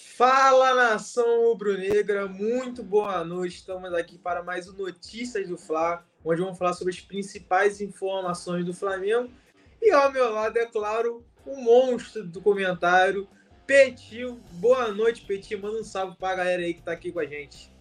Fala nação rubro-negra, muito boa noite. Estamos aqui para mais um Notícias do Fla, onde vamos falar sobre as principais informações do Flamengo. E ao meu lado, é claro, o monstro do comentário, Petil. Boa noite, Petil. Manda um salve para a galera aí que está aqui com a gente.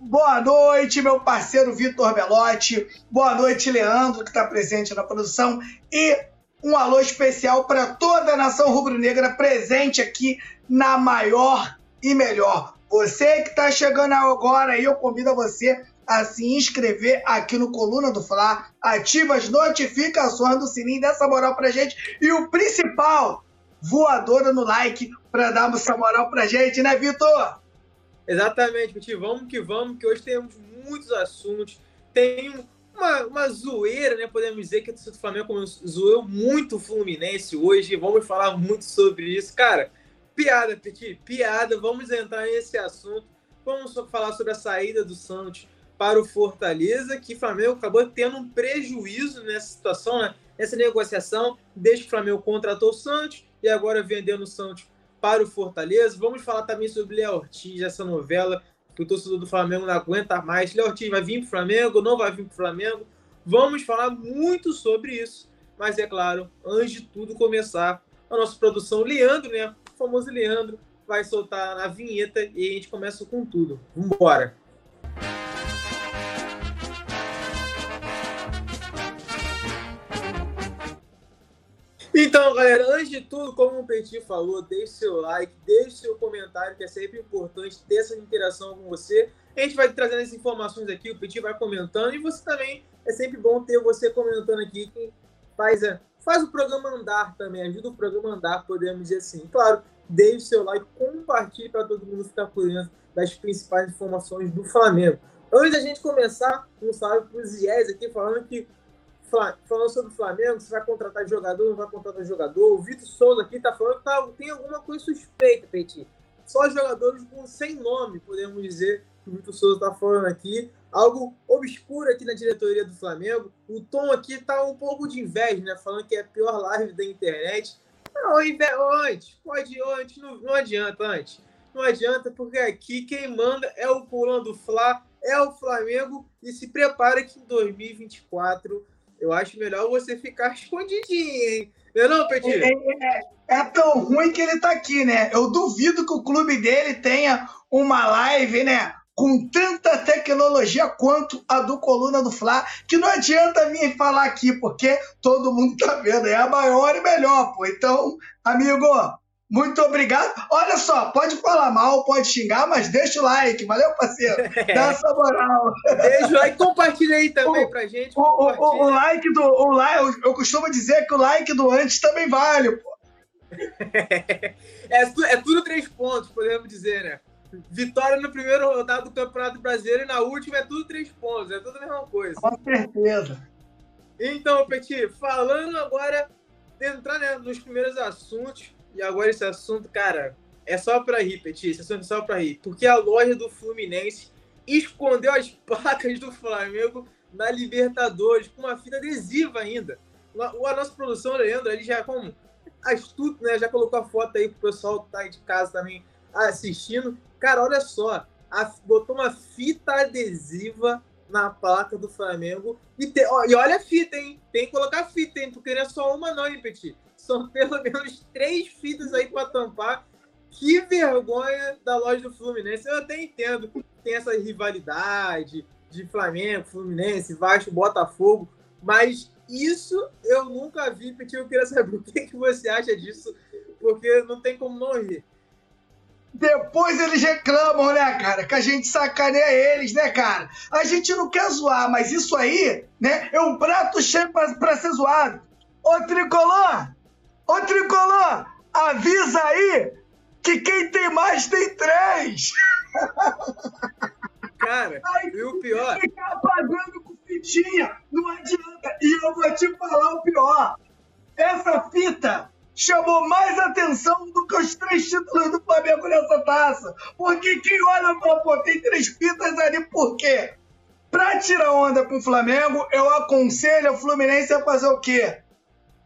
Boa noite, meu parceiro Vitor Belotti. Boa noite, Leandro, que está presente na produção. E um alô especial para toda a nação rubro-negra presente aqui na maior e melhor. Você que está chegando agora eu convido você a se inscrever aqui no Coluna do Fla, ativa as notificações do sininho, dá essa moral pra gente. E o principal, voadora no like para dar essa moral pra gente, né, Vitor? Exatamente, Petit. Vamos que vamos, que hoje temos muitos assuntos. Tem uma, uma zoeira, né? Podemos dizer que o Flamengo zoou muito o Fluminense hoje. Vamos falar muito sobre isso. Cara, piada, Petit, piada. Vamos entrar nesse assunto. Vamos falar sobre a saída do Santos para o Fortaleza, que o Flamengo acabou tendo um prejuízo nessa situação, né? Nessa negociação, desde que o Flamengo contratou o Santos e agora vendendo o Santos para o Fortaleza. Vamos falar também sobre Léo Ortiz, essa novela que o torcedor do Flamengo não aguenta mais. Léo Ortiz vai vir para o Flamengo, não vai vir para o Flamengo. Vamos falar muito sobre isso. Mas é claro, antes de tudo começar, a nossa produção, Leandro, né? O famoso Leandro, vai soltar a vinheta e a gente começa com tudo. Vambora! Então, galera, antes de tudo, como o Petit falou, deixe seu like, deixe seu comentário, que é sempre importante ter essa interação com você. A gente vai trazendo essas informações aqui, o Petit vai comentando, e você também, é sempre bom ter você comentando aqui, que faz, é, faz o programa andar também, ajuda o programa andar, podemos dizer assim. Claro, deixe seu like, compartilhe para todo mundo ficar por dentro das principais informações do Flamengo. Antes da gente começar, um salve para os IES aqui, falando que falando sobre o Flamengo, se vai contratar jogador, não vai contratar jogador. O Vitor Souza aqui tá falando que tá, tem alguma coisa suspeita, Petit. Só jogadores com sem nome, podemos dizer, que o Vitor Souza tá falando aqui. Algo obscuro aqui na diretoria do Flamengo. O Tom aqui tá um pouco de inveja, né? Falando que é a pior live da internet. Não, antes, pode, antes, não, não adianta, antes. Não adianta, porque aqui quem manda é o pulando do Fla, é o Flamengo. E se prepara que em 2024 eu acho melhor você ficar escondidinho, hein? Não é não, Petit? É, é, é, tão ruim que ele tá aqui, né? Eu duvido que o clube dele tenha uma live, né? Com tanta tecnologia quanto a do Coluna do Fla, que não adianta vir falar aqui, porque todo mundo tá vendo. É a maior e melhor, pô. Então, amigo, muito obrigado. Olha só, pode falar mal, pode xingar, mas deixa o like. Valeu, parceiro? Dá essa moral. Deixa o like, compartilha aí também o, pra gente. O, o, o, like do. O like, eu costumo dizer que o like do antes também vale, pô. é, é tudo três pontos, podemos dizer, né? Vitória no primeiro rodado do Campeonato Brasileiro e na última é tudo três pontos, é tudo a mesma coisa. Com certeza. Então, Petit, falando agora, entrar né, nos primeiros assuntos, e agora esse assunto, cara, é só para rir, Petit. Esse assunto é só para rir. Porque a loja do Fluminense escondeu as placas do Flamengo na Libertadores com uma fita adesiva ainda. A nossa produção, Leandro, ele já como astuto, né? Já colocou a foto aí pro pessoal que tá de casa também assistindo. Cara, olha só. A, botou uma fita adesiva na placa do Flamengo. E, te, ó, e olha a fita, hein? Tem que colocar fita, hein? Tu queria só uma, não, hein, Petit? São pelo menos três fitas aí para tampar. Que vergonha da loja do Fluminense. Eu até entendo. Tem essa rivalidade de Flamengo, Fluminense, Vasco, Botafogo. Mas isso eu nunca vi, Petit. Eu queria saber o que, que você acha disso, porque não tem como não rir. Depois eles reclamam, né, cara? Que a gente sacaneia eles, né, cara? A gente não quer zoar, mas isso aí, né, é um prato cheio pra, pra ser zoado. Ô, Tricolor, Ô, Tricolor, avisa aí que quem tem mais tem três. Cara, Ai, e o pior... Ficar pagando com fitinha, não adianta. E eu vou te falar o pior. Essa fita chamou mais atenção do que os três títulos do Flamengo nessa taça. Porque quem olha fala, pô, tem três fitas ali, por quê? Pra tirar onda com o Flamengo, eu aconselho o Fluminense a fazer o quê?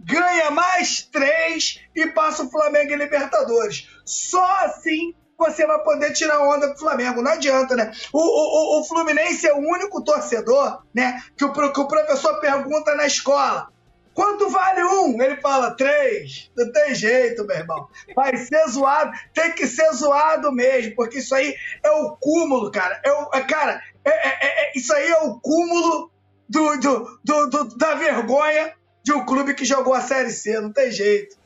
ganha mais três e passa o Flamengo em Libertadores. Só assim você vai poder tirar onda do Flamengo. Não adianta, né? O, o, o Fluminense é o único torcedor, né? Que o, que o professor pergunta na escola. Quanto vale um? Ele fala três. Não tem jeito, meu irmão. Vai ser zoado. Tem que ser zoado mesmo, porque isso aí é o cúmulo, cara. É o, é, cara, é, é, é, isso aí é o cúmulo do, do, do, do, da vergonha de um clube que jogou a Série C. Não tem jeito.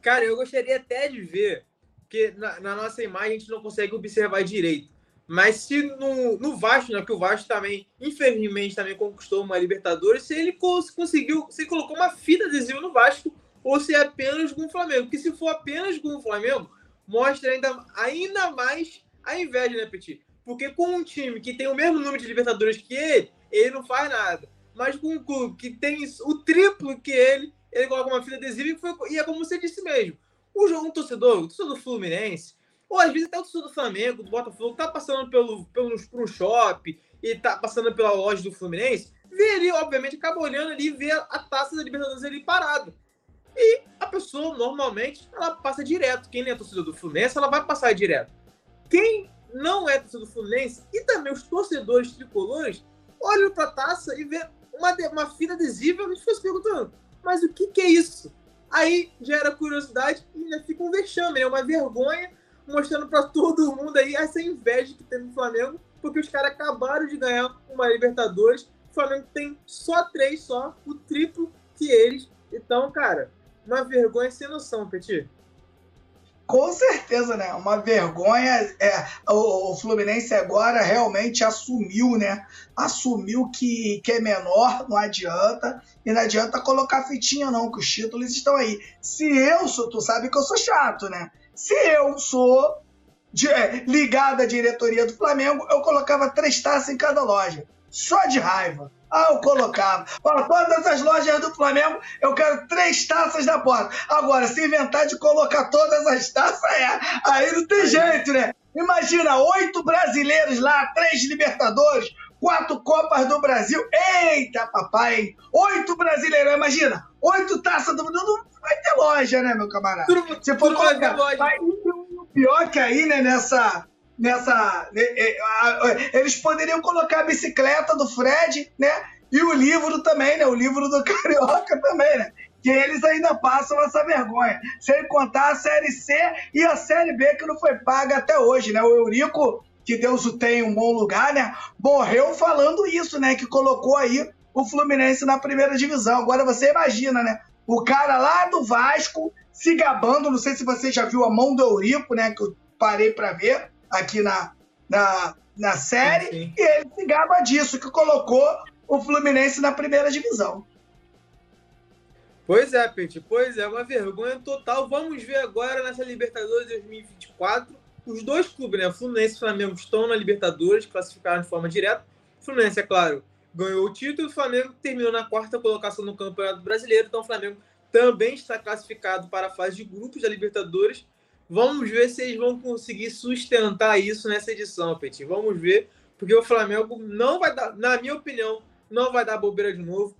Cara, eu gostaria até de ver, porque na, na nossa imagem a gente não consegue observar direito. Mas se no, no Vasco, né, que o Vasco também, infelizmente, também conquistou uma Libertadores, se ele conseguiu, se colocou uma fita adesiva no Vasco, ou se é apenas com o Flamengo. Porque se for apenas com o Flamengo, mostra ainda, ainda mais a inveja, né, Petit? Porque com um time que tem o mesmo número de Libertadores que ele, ele não faz nada. Mas com um clube que tem o triplo que ele, ele coloca uma fita adesiva e, foi, e é como você disse mesmo. O jogo, um torcedor, o torcedor do Fluminense, ou às vezes até o torcedor do Flamengo, do Botafogo, tá passando pelo, pelo, shopping e tá passando pela loja do Fluminense, vê ali, obviamente, acaba olhando ali e vê a, taça da Libertadores ali parada. E a pessoa, normalmente, ela passa direto. Quem é torcedor do Fluminense, ela vai passar direto. Quem não é torcedor do Fluminense e também os torcedores tricolores olham para a taça e vê uma, uma fita adesiva e ficam se perguntando: mas o que, que é isso? Aí gera curiosidade e ainda fica um vexame, é uma vergonha mostrando para todo mundo aí essa inveja que tem no Flamengo, porque os caras acabaram de ganhar uma Libertadores. O Flamengo tem só três, só o triplo que eles. Então, cara, uma vergonha sem noção, Petit. Com certeza, né? Uma vergonha. É, o, o, Fluminense agora realmente assumiu, né? Assumiu que, que é menor, não adianta. E não adianta colocar fitinha, não, que os títulos estão aí. Se eu sou, tu sabe que eu sou chato, né? Se eu sou de, é, ligado à diretoria do Flamengo, eu colocava três taças em cada loja. Só de raiva. Ah, eu colocava. Ó, todas as lojas do Flamengo, eu quero três taças na porta. Agora, se inventar de colocar todas as taças, é, aí não tem jeito, né? Imagina, oito brasileiros lá, três Libertadores, quatro Copas do Brasil. Eita, papai? Oito brasileiros, imagina, oito taças do mundo. Não vai ter loja, né, meu camarada? Tudo, Se for colocar, vai, vai pior que aí, né, nessa nessa. Né, é, eles poderiam colocar a bicicleta do Fred, né? E o livro também, né? O livro do Carioca também, né? Que eles ainda passam essa vergonha. Sem contar a Série C e a Série B que não foi paga até hoje, né? O Eurico, que Deus o tenha um bom lugar, né? Morreu falando isso, né? Que colocou aí o Fluminense na primeira divisão. Agora você imagina, né? O cara lá do Vasco se gabando, não sei se você já viu a mão do Eurico, né? Que eu parei para ver aqui na, na, na série, sim, sim. e ele se gaba disso, que colocou o Fluminense na primeira divisão. Pois é, Pete, pois é, uma vergonha total. Vamos ver agora nessa Libertadores 2024. Os dois clubes, né? Fluminense e Flamengo estão na Libertadores, classificaram de forma direta. Fluminense, é claro, ganhou o título o Flamengo terminou na quarta colocação no Campeonato Brasileiro. Então o Flamengo também está classificado para a fase de grupos da Libertadores. Vamos ver se eles vão conseguir sustentar isso nessa edição, Petit. Vamos ver, porque o Flamengo não vai dar, na minha opinião, não vai dar bobeira de novo.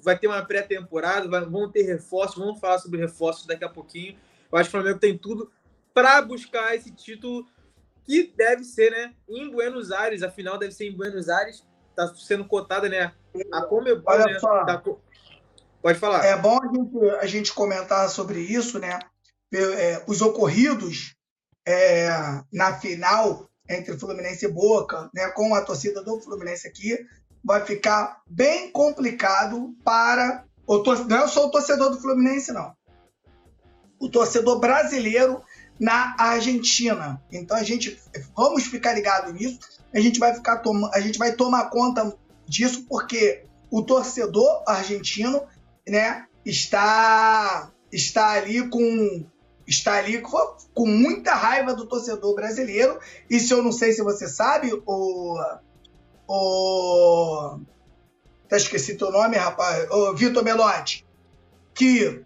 Vai ter uma pré-temporada, vão ter reforços, vamos falar sobre reforços daqui a pouquinho. Eu acho que o Flamengo tem tudo para buscar esse título que deve ser, né, em Buenos Aires. A final deve ser em Buenos Aires. Está sendo cotada, né? A Comebol, Olha né? Só. Da... Pode falar. É bom a gente, a gente comentar sobre isso, né? é, os ocorridos é, na final entre Fluminense e Boca, né, com a torcida do Fluminense aqui, vai ficar bem complicado para o torcedor. Não é só o torcedor do Fluminense, não. O torcedor brasileiro na Argentina. Então a gente vamos ficar ligado nisso. A gente vai ficar a gente vai tomar conta disso porque o torcedor argentino, né, está está ali com está ali com muita raiva do torcedor brasileiro. E se eu não sei se você sabe, o. O. Até esqueci teu nome, rapaz. O Vitor Melotti. Que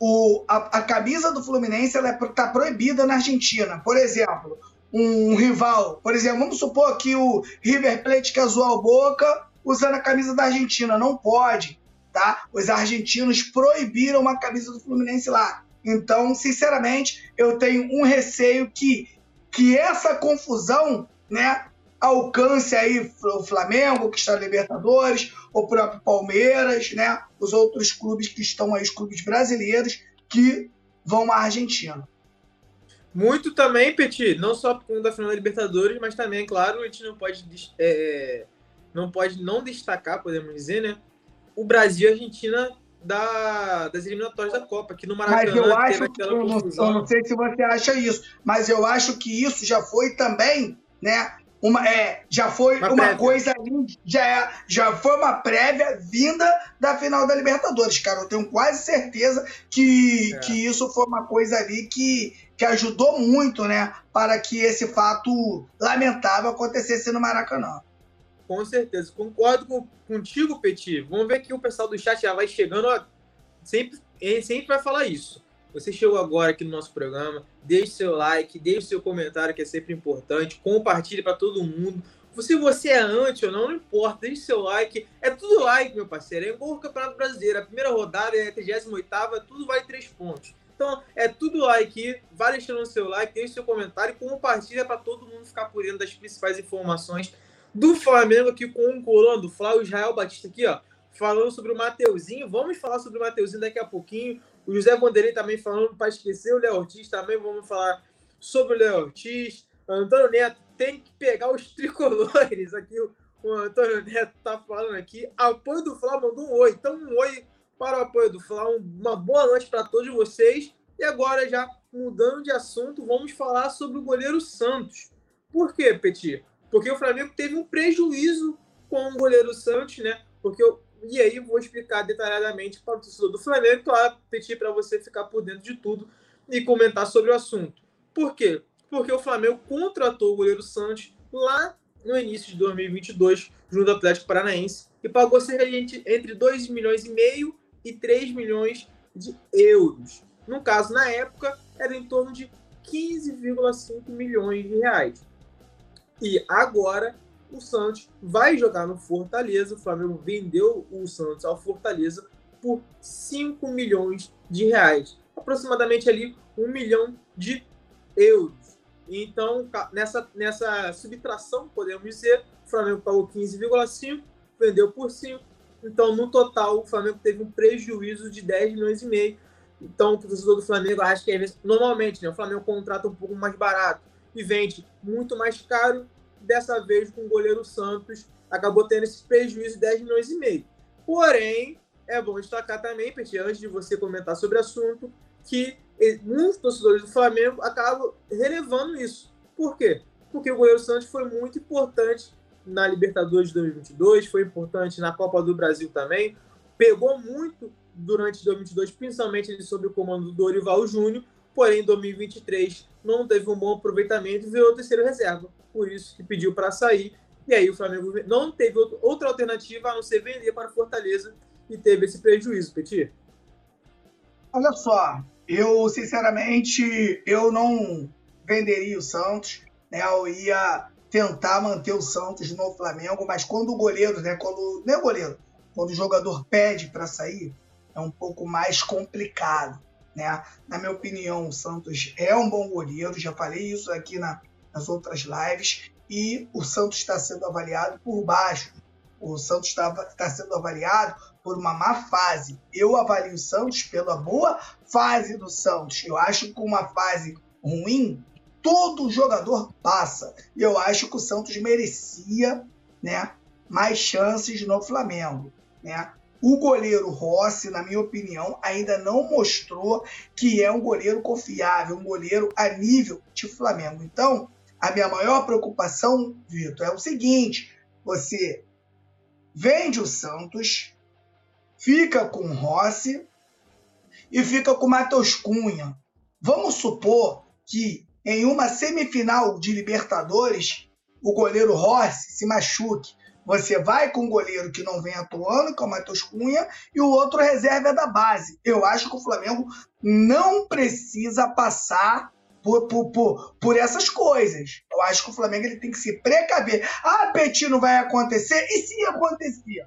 o, a, a, camisa do Fluminense ela é, proibida na Argentina. Por exemplo, um rival. Por exemplo, vamos supor que o River Plate quer zoar o Boca usando a camisa da Argentina. Não pode tá? Os argentinos proibiram a camisa do Fluminense lá. Então, sinceramente, eu tenho um receio que, que essa confusão, né, alcance aí o Flamengo, que está na Libertadores, o próprio Palmeiras, né, os outros clubes que estão aí, os clubes brasileiros, que vão à Argentina. Muito também, Petit, não só por conta da final da Libertadores, mas também, claro, a gente não pode, é, não pode não destacar, podemos dizer, né, o Brasil e a Argentina da, das eliminatórias da Copa, que no Maracanã mas eu acho, eu não, eu não sei se você acha isso, mas eu acho que isso já foi também, né, uma, é, já foi uma, uma coisa já, é, já foi uma prévia vinda da final da Libertadores, cara. Eu tenho quase certeza que, é. que isso foi uma coisa ali que, que ajudou muito, né, para que esse fato lamentável acontecesse no Maracanã. Com certeza, concordo com, contigo, Petit. Vamos ver que o pessoal do chat já vai chegando, ó, sempre, sempre vai falar isso. Você chegou agora aqui no nosso programa, deixe seu like, deixe seu comentário, que é sempre importante, compartilhe para todo mundo. Se você é anti ou não, não importa, deixe seu like. É tudo like, meu parceiro. É igual o Campeonato Brasileiro. A primeira rodada é a 38 tudo vale 3 pontos. Então, é tudo like. Vai deixando o seu like, deixe seu comentário e compartilha para todo mundo ficar por dentro das principais informações do Flamengo aqui com o coroa do Flávio Israel Batista aqui, ó. Falando sobre o Mateuzinho. Vamos falar sobre o Mateuzinho daqui a pouquinho. O José Vanderlei também falando para esquecer o Léo Ortiz, também vamos falar sobre o Léo Ortiz. Antônio Neto tem que pegar os tricolores. Aqui o, Antônio Neto tá falando aqui. Apoio do Flamengo mandou um oi. Então, um oi para o apoio do Flamengo. Uma boa noite para todos vocês. E agora, já mudando de assunto, vamos falar sobre o goleiro Santos. Por quê, Petit? Porque o Flamengo teve um prejuízo com o goleiro Santos, né? Porque e aí vou explicar detalhadamente para o torcedor do Flamengo, claro, pedir para você ficar por dentro de tudo e comentar sobre o assunto. Por quê? Porque o Flamengo contratou o goleiro Santos lá no início de 2022, junto ao Atlético Paranaense, e pagou cerca de entre 2 milhões e meio e 3 milhões de euros. No caso, na época, era em torno de 15,5 milhões de reais. E agora o Santos vai jogar no Fortaleza. O Flamengo vendeu o Santos ao Fortaleza por 5 milhões de reais, aproximadamente ali 1 milhão de euros. Então, nessa, nessa subtração, podemos dizer, o Flamengo pagou 15,5, vendeu por 5. Então, no total, o Flamengo teve um prejuízo de 10 milhões e meio. Então, o torcedor do Flamengo acha que normalmente né, o Flamengo contrata um pouco mais barato e vende muito mais caro dessa vez com o goleiro Santos acabou tendo esse prejuízo de 10 milhões e meio. Porém, é bom destacar também, Petit, antes de você comentar sobre o assunto, que muitos torcedores do Flamengo acabam relevando isso. Por quê? Porque o goleiro Santos foi muito importante na Libertadores de 2022, foi importante na Copa do Brasil também, pegou muito durante 2022, principalmente sob o comando do Dorival Júnior, porém em 2023 não teve um bom aproveitamento e virou terceiro reserva por isso que pediu para sair. E aí o Flamengo não teve outra alternativa a não ser vender para Fortaleza e teve esse prejuízo, Petit. Olha só, eu sinceramente eu não venderia o Santos, né? Eu ia tentar manter o Santos no Flamengo, mas quando o goleiro, né, quando não é goleiro, quando o jogador pede para sair, é um pouco mais complicado, né? Na minha opinião, o Santos é um bom goleiro, já falei isso aqui na nas outras lives, e o Santos está sendo avaliado por baixo. O Santos está tá sendo avaliado por uma má fase. Eu avalio o Santos pela boa fase do Santos. Eu acho que uma fase ruim, todo jogador passa. E eu acho que o Santos merecia né, mais chances no Flamengo. Né? O goleiro Rossi, na minha opinião, ainda não mostrou que é um goleiro confiável, um goleiro a nível de Flamengo. Então, a minha maior preocupação, Vitor, é o seguinte: você vende o Santos, fica com o Rossi e fica com o Matheus Cunha. Vamos supor que em uma semifinal de Libertadores o goleiro Rossi se machuque. Você vai com um goleiro que não vem atuando, que é o Matheus Cunha, e o outro reserva é da base. Eu acho que o Flamengo não precisa passar por, por, por, por essas coisas. Eu acho que o Flamengo ele tem que se precaver. Ah, Petit não vai acontecer? E se acontecer?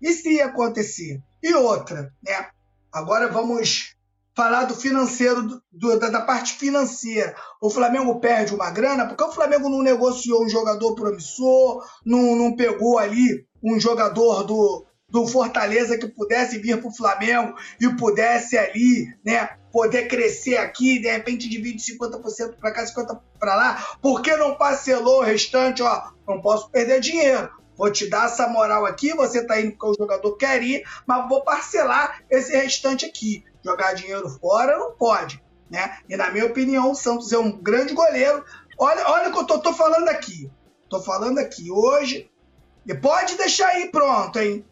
E se ia acontecer? E outra, né? Agora vamos falar do financeiro, do, da, da, parte financeira. O Flamengo perde uma grana porque o Flamengo não negociou um jogador promissor, não, não pegou ali um jogador do, do Fortaleza que pudesse vir para o Flamengo e pudesse ali, né, poder crescer aqui, de repente divide 50% para cá, 50% para lá, por que não parcelou o restante? Ó, não posso perder dinheiro. Vou te dar essa moral aqui, você tá indo porque o jogador quer ir, mas vou parcelar esse restante aqui. Jogar dinheiro fora não pode, né? E na minha opinião, o Santos é um grande goleiro. Olha, olha o que eu tô, tô falando aqui. Tô falando aqui hoje. E pode deixar aí pronto, hein?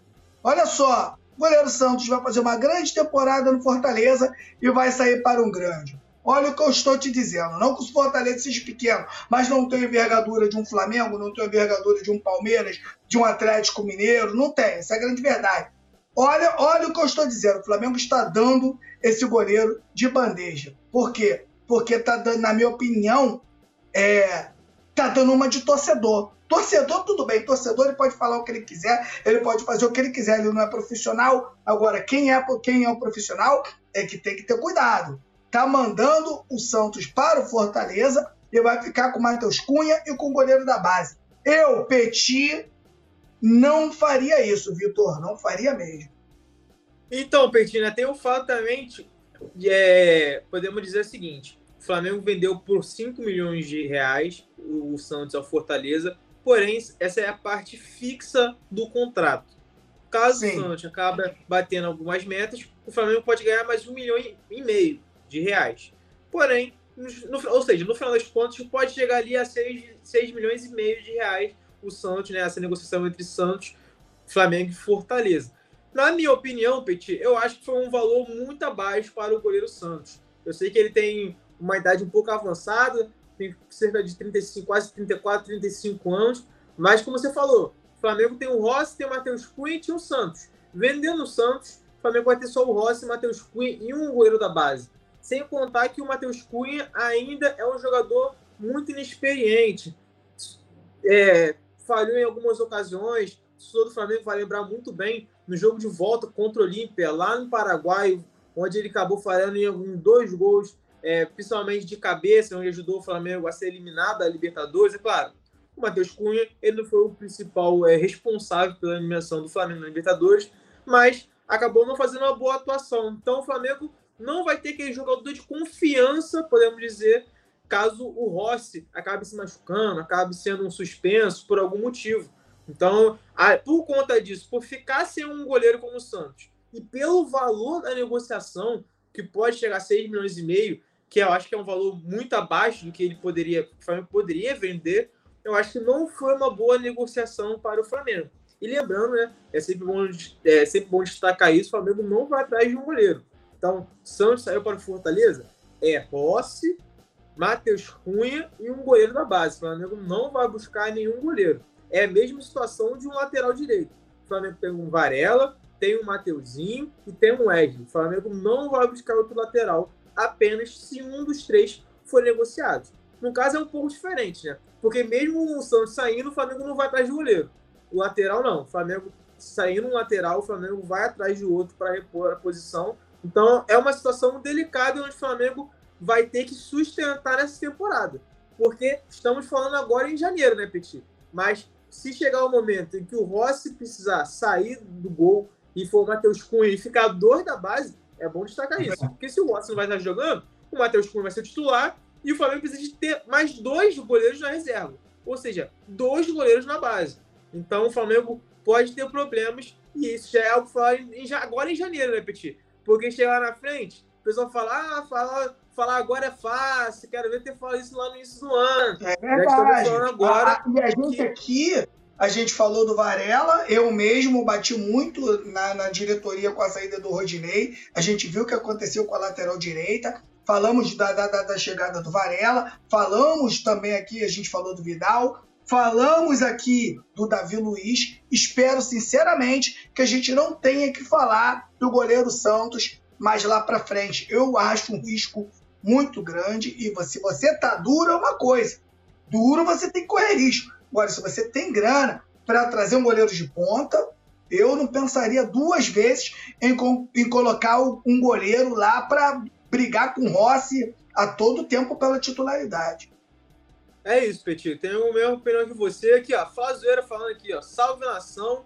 Olha só, o goleiro Santos vai fazer uma grande temporada no Fortaleza e vai sair para um grande. Olha o que eu estou te dizendo. Não que o Fortaleza seja pequeno, mas não tem envergadura de um Flamengo, não tem envergadura de um Palmeiras, de um Atlético Mineiro. Não tem. Essa é a grande verdade. Olha, olha o que eu estou dizendo. O Flamengo está dando esse goleiro de bandeja. Por quê? Porque está dando, na minha opinião, é, tá dando uma de torcedor. Torcedor, tudo bem. Torcedor, ele pode falar o que ele quiser, ele pode fazer o que ele quiser. Ele não é profissional. Agora, quem é, quem é o profissional é que tem que ter cuidado tá mandando o Santos para o Fortaleza e vai ficar com o Matheus Cunha e com o goleiro da base. Eu, Petit, não faria isso, Vitor, não faria mesmo. Então, Petina, tem um fato também, é, podemos dizer o seguinte, o Flamengo vendeu por 5 milhões de reais o Santos ao Fortaleza, porém, essa é a parte fixa do contrato. Caso Sim. o Santos acabe batendo algumas metas, o Flamengo pode ganhar mais um milhão e meio de reais. Porém, no, ou seja, no final das contas, pode chegar ali a 6, 6 milhões e meio de reais o Santos, né? Essa negociação entre Santos, Flamengo e Fortaleza. Na minha opinião, Petit, eu acho que foi um valor muito abaixo para o goleiro Santos. Eu sei que ele tem uma idade um pouco avançada, tem cerca de 35, quase 34, 35 anos, mas como você falou, o Flamengo tem o Rossi, tem o Matheus Cunha e tem o Santos. Vendendo o Santos, o Flamengo vai ter só o Rossi, Matheus Cunha e um goleiro da base. Sem contar que o Matheus Cunha ainda é um jogador muito inexperiente. É, falhou em algumas ocasiões. O senhor do Flamengo vai lembrar muito bem no jogo de volta contra o Olímpia, lá no Paraguai, onde ele acabou falhando em dois gols, é, principalmente de cabeça, onde ajudou o Flamengo a ser eliminado da Libertadores. É claro, o Matheus Cunha ele não foi o principal é, responsável pela eliminação do Flamengo na Libertadores, mas acabou não fazendo uma boa atuação. Então o Flamengo não vai ter aquele jogador de confiança, podemos dizer, caso o Rossi acabe se machucando, acabe sendo um suspenso por algum motivo. Então, por conta disso, por ficar sem um goleiro como o Santos e pelo valor da negociação, que pode chegar a 6 milhões e meio, que eu acho que é um valor muito abaixo do que ele poderia, o Flamengo poderia vender, eu acho que não foi uma boa negociação para o Flamengo. E lembrando, né, é sempre bom, é sempre bom destacar isso, o Flamengo não vai atrás de um goleiro. Então, Santos saiu para o Fortaleza, é Rossi, Matheus Cunha e um goleiro da base. O Flamengo não vai buscar nenhum goleiro. É a mesma situação de um lateral direito. O Flamengo tem um Varela, tem um Mateuzinho e tem um Wesley. O Flamengo não vai buscar outro lateral apenas se um dos três for negociado. No caso é um pouco diferente, né? Porque mesmo o Santos saindo, o Flamengo não vai atrás de goleiro. O lateral não. O Flamengo saindo um lateral, o Flamengo vai atrás de outro para repor a posição então é uma situação delicada onde o Flamengo vai ter que sustentar essa temporada. Porque estamos falando agora em janeiro, né, Petit? Mas se chegar o momento em que o Rossi precisar sair do gol e for o Matheus Cunha e ficar dois da base, é bom destacar isso. Porque se o Rossi não vai estar jogando, o Matheus Cunha vai ser titular e o Flamengo precisa de ter mais dois goleiros na reserva. Ou seja, dois goleiros na base. Então o Flamengo pode ter problemas e isso já é algo falar agora em janeiro, né, Petit? Porque chegar na frente, o pessoal fala, ah, falar, falar agora é fácil, quero ver ter falado isso lá no início do ano. É verdade. Agora ah, e a gente que... aqui, a gente falou do Varela, eu mesmo bati muito na, na diretoria com a saída do Rodinei. A gente viu o que aconteceu com a lateral direita. Falamos da, da, da chegada do Varela, falamos também aqui, a gente falou do Vidal, Falamos aqui do Davi Luiz. Espero sinceramente que a gente não tenha que falar do goleiro Santos mais lá para frente. Eu acho um risco muito grande e se você tá duro é uma coisa. Duro você tem que correr risco. Agora, se você tem grana para trazer um goleiro de ponta, eu não pensaria duas vezes em, em colocar um goleiro lá para brigar com o Rossi a todo tempo pela titularidade. É isso, Petit. Tenho a mesma opinião que você. Aqui, ó. Flazoeira falando aqui, ó. Salve nação.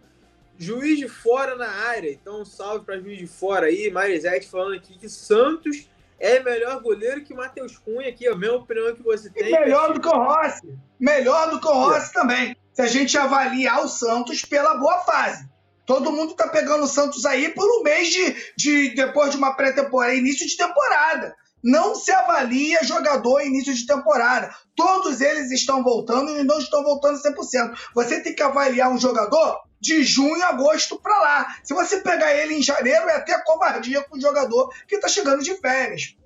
Juiz de fora na área. Então, salve para juiz de fora aí. Marisete falando aqui que Santos é melhor goleiro que o Matheus Cunha aqui. A mesma opinião que você tem. E melhor do que o Rossi. Melhor do que o Rossi é. também. Se a gente avaliar o Santos pela boa fase. Todo mundo tá pegando o Santos aí por um mês de, de depois de uma pré-temporada, início de temporada. Não se avalia jogador início de temporada. Todos eles estão voltando e não estão voltando 100%. Você tem que avaliar um jogador de junho a agosto para lá. Se você pegar ele em janeiro, é até covardia com o jogador que está chegando de férias.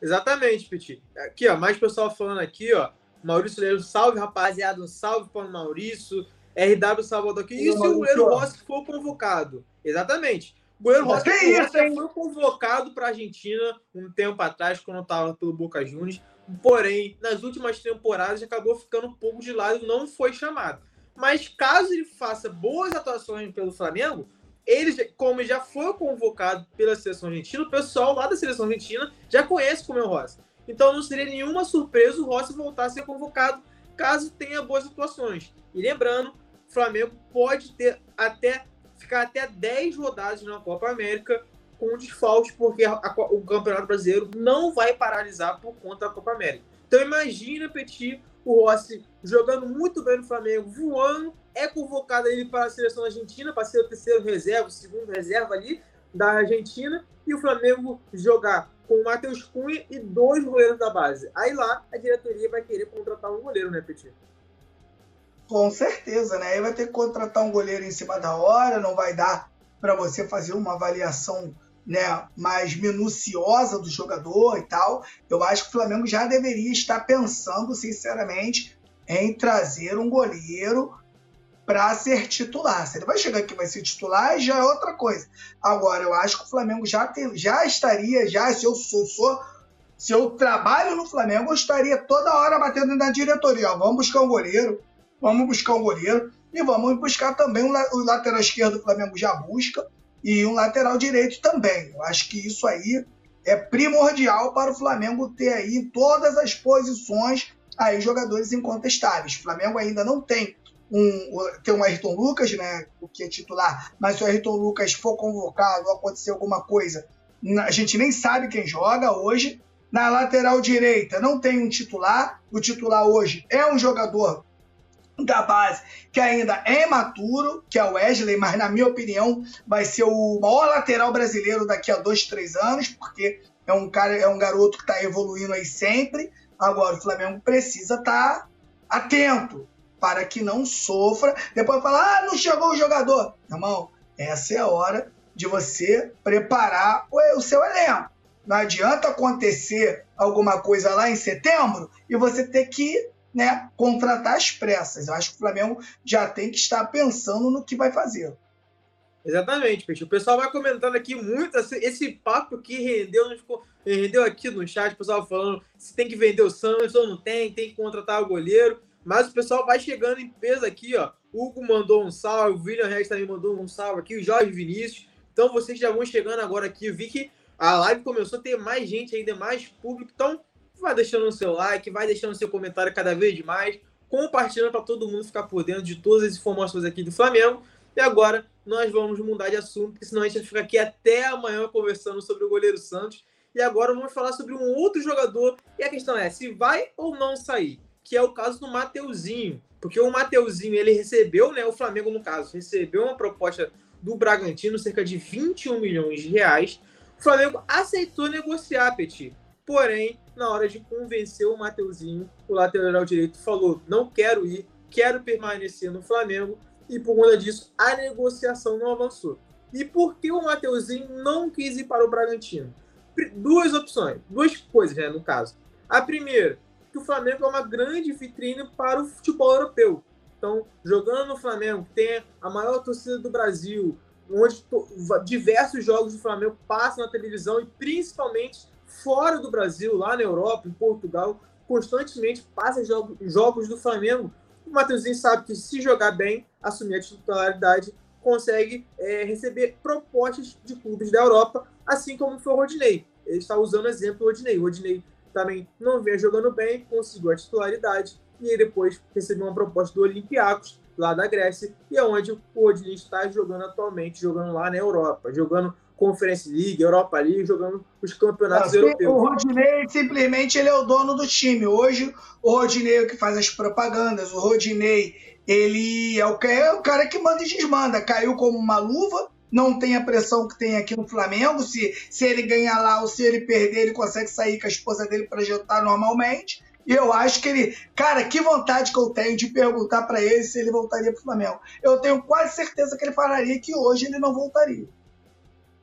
Exatamente, Petit. Aqui, ó, mais pessoal falando aqui, ó. Maurício Leão, salve, rapaziada. Um salve para o Maurício. RW Salvador aqui. E se o goleiro Rossi for convocado? Exatamente. O goleiro Rossi, foi convocado para a Argentina um tempo atrás, quando estava pelo Boca Juniors. Porém, nas últimas temporadas, acabou ficando um pouco de lado e não foi chamado. Mas caso ele faça boas atuações pelo Flamengo, ele, como já foi convocado pela seleção argentina, o pessoal lá da seleção argentina já conhece como é o Rossi. Então não seria nenhuma surpresa o Rossi voltar a ser convocado caso tenha boas atuações. E lembrando, o Flamengo pode ter até ficar até 10 rodadas na Copa América com desfalques, porque a, a, o Campeonato Brasileiro não vai paralisar por conta da Copa América. Então imagina, Petit, o Rossi jogando muito bem no Flamengo, voando, é convocado ele para a seleção argentina, para ser o terceiro reserva, o segundo reserva ali da Argentina, e o Flamengo jogar com o Matheus Cunha e dois goleiros da base. Aí lá a diretoria vai querer contratar um goleiro, né, Petit? Com certeza, né? Aí vai ter que contratar um goleiro em cima da hora, não vai dar para você fazer uma avaliação né, mais minuciosa do jogador e tal. Eu acho que o Flamengo já deveria estar pensando, sinceramente, em trazer um goleiro para ser titular. Se ele vai chegar aqui vai ser titular, já é outra coisa. Agora, eu acho que o Flamengo já, tem, já estaria, já se eu sou, sou, se eu trabalho no Flamengo, eu estaria toda hora batendo na diretoria. Ó, vamos buscar um goleiro, vamos buscar um goleiro e vamos buscar também o lateral esquerdo do Flamengo já busca e um lateral direito também. Eu acho que isso aí é primordial para o Flamengo ter aí em todas as posições aí jogadores incontestáveis. O Flamengo ainda não tem um tem um Ayrton Lucas, né, o que é titular, mas se o Ayrton Lucas for convocado ou acontecer alguma coisa, a gente nem sabe quem joga hoje. Na lateral direita não tem um titular, o titular hoje é um jogador da base que ainda é imaturo, que é o Wesley, mas na minha opinião vai ser o maior lateral brasileiro daqui a dois, três anos, porque é um cara, é um garoto que está evoluindo aí sempre. Agora o Flamengo precisa estar tá atento para que não sofra. Depois falar, ah, não chegou o jogador. Irmão, essa é a hora de você preparar o seu elenco. Não adianta acontecer alguma coisa lá em setembro e você ter que né, contratar as pressas. Eu acho que o Flamengo já tem que estar pensando no que vai fazer. Exatamente, Peixe. O pessoal vai comentando aqui muito esse papo que rendeu, rendeu aqui no chat, o pessoal falando se tem que vender o Santos ou não tem, tem que contratar o goleiro. Mas o pessoal vai chegando em peso aqui, ó. O Hugo mandou um salve, o William Reis também mandou um salve aqui, o Jorge Vinícius. Então vocês já vão chegando agora aqui. Eu vi que a live começou a ter mais gente ainda, mais público. Então vai deixando o seu like, vai deixando o seu comentário cada vez mais, compartilhando para todo mundo ficar por dentro de todas as informações aqui do Flamengo. E agora nós vamos mudar de assunto, porque senão a gente vai ficar aqui até amanhã conversando sobre o goleiro Santos. E agora vamos falar sobre um outro jogador. E a questão é se vai ou não sair, que é o caso do Mateuzinho. Porque o Mateuzinho, ele recebeu, né, o Flamengo no caso, recebeu uma proposta do Bragantino, cerca de 21 milhões de reais. O Flamengo aceitou negociar, Petit. Porém, na hora de convencer o Mateuzinho, o lateral direito falou: não quero ir, quero permanecer no Flamengo, e por conta disso a negociação não avançou. E por que o Mateuzinho não quis ir para o Bragantino? Duas opções, duas coisas, né, no caso. A primeira, que o Flamengo é uma grande vitrine para o futebol europeu. Então, jogando no Flamengo, que tem a maior torcida do Brasil, onde diversos jogos do Flamengo passam na televisão e principalmente fora do Brasil, lá na Europa, em Portugal, constantemente passa jogos, jogos do Flamengo. O Matheusinho sabe que se jogar bem, assumir a titularidade, consegue é, receber propostas de clubes da Europa, assim como foi o Rodinei. Ele está usando o exemplo do Rodinei. O Rodinei também não vinha jogando bem, conseguiu a titularidade e depois recebeu uma proposta do Olympiacos, lá da Grécia, e é onde o Rodinei está jogando atualmente, jogando lá na Europa, jogando Conference League, Europa League, jogando os campeonatos Não, europeus. O Rodinei, simplesmente, ele é o dono do time. Hoje, o Rodinei é o que faz as propagandas, o Rodinei, ele é o, é o cara que manda e desmanda. Caiu como uma luva, não tem a pressão que tem aqui no Flamengo. Se, se ele ganhar lá ou se ele perder, ele consegue sair com a esposa dele para jantar normalmente. E eu acho que ele. Cara, que vontade que eu tenho de perguntar para ele se ele voltaria para o Flamengo. Eu tenho quase certeza que ele falaria que hoje ele não voltaria.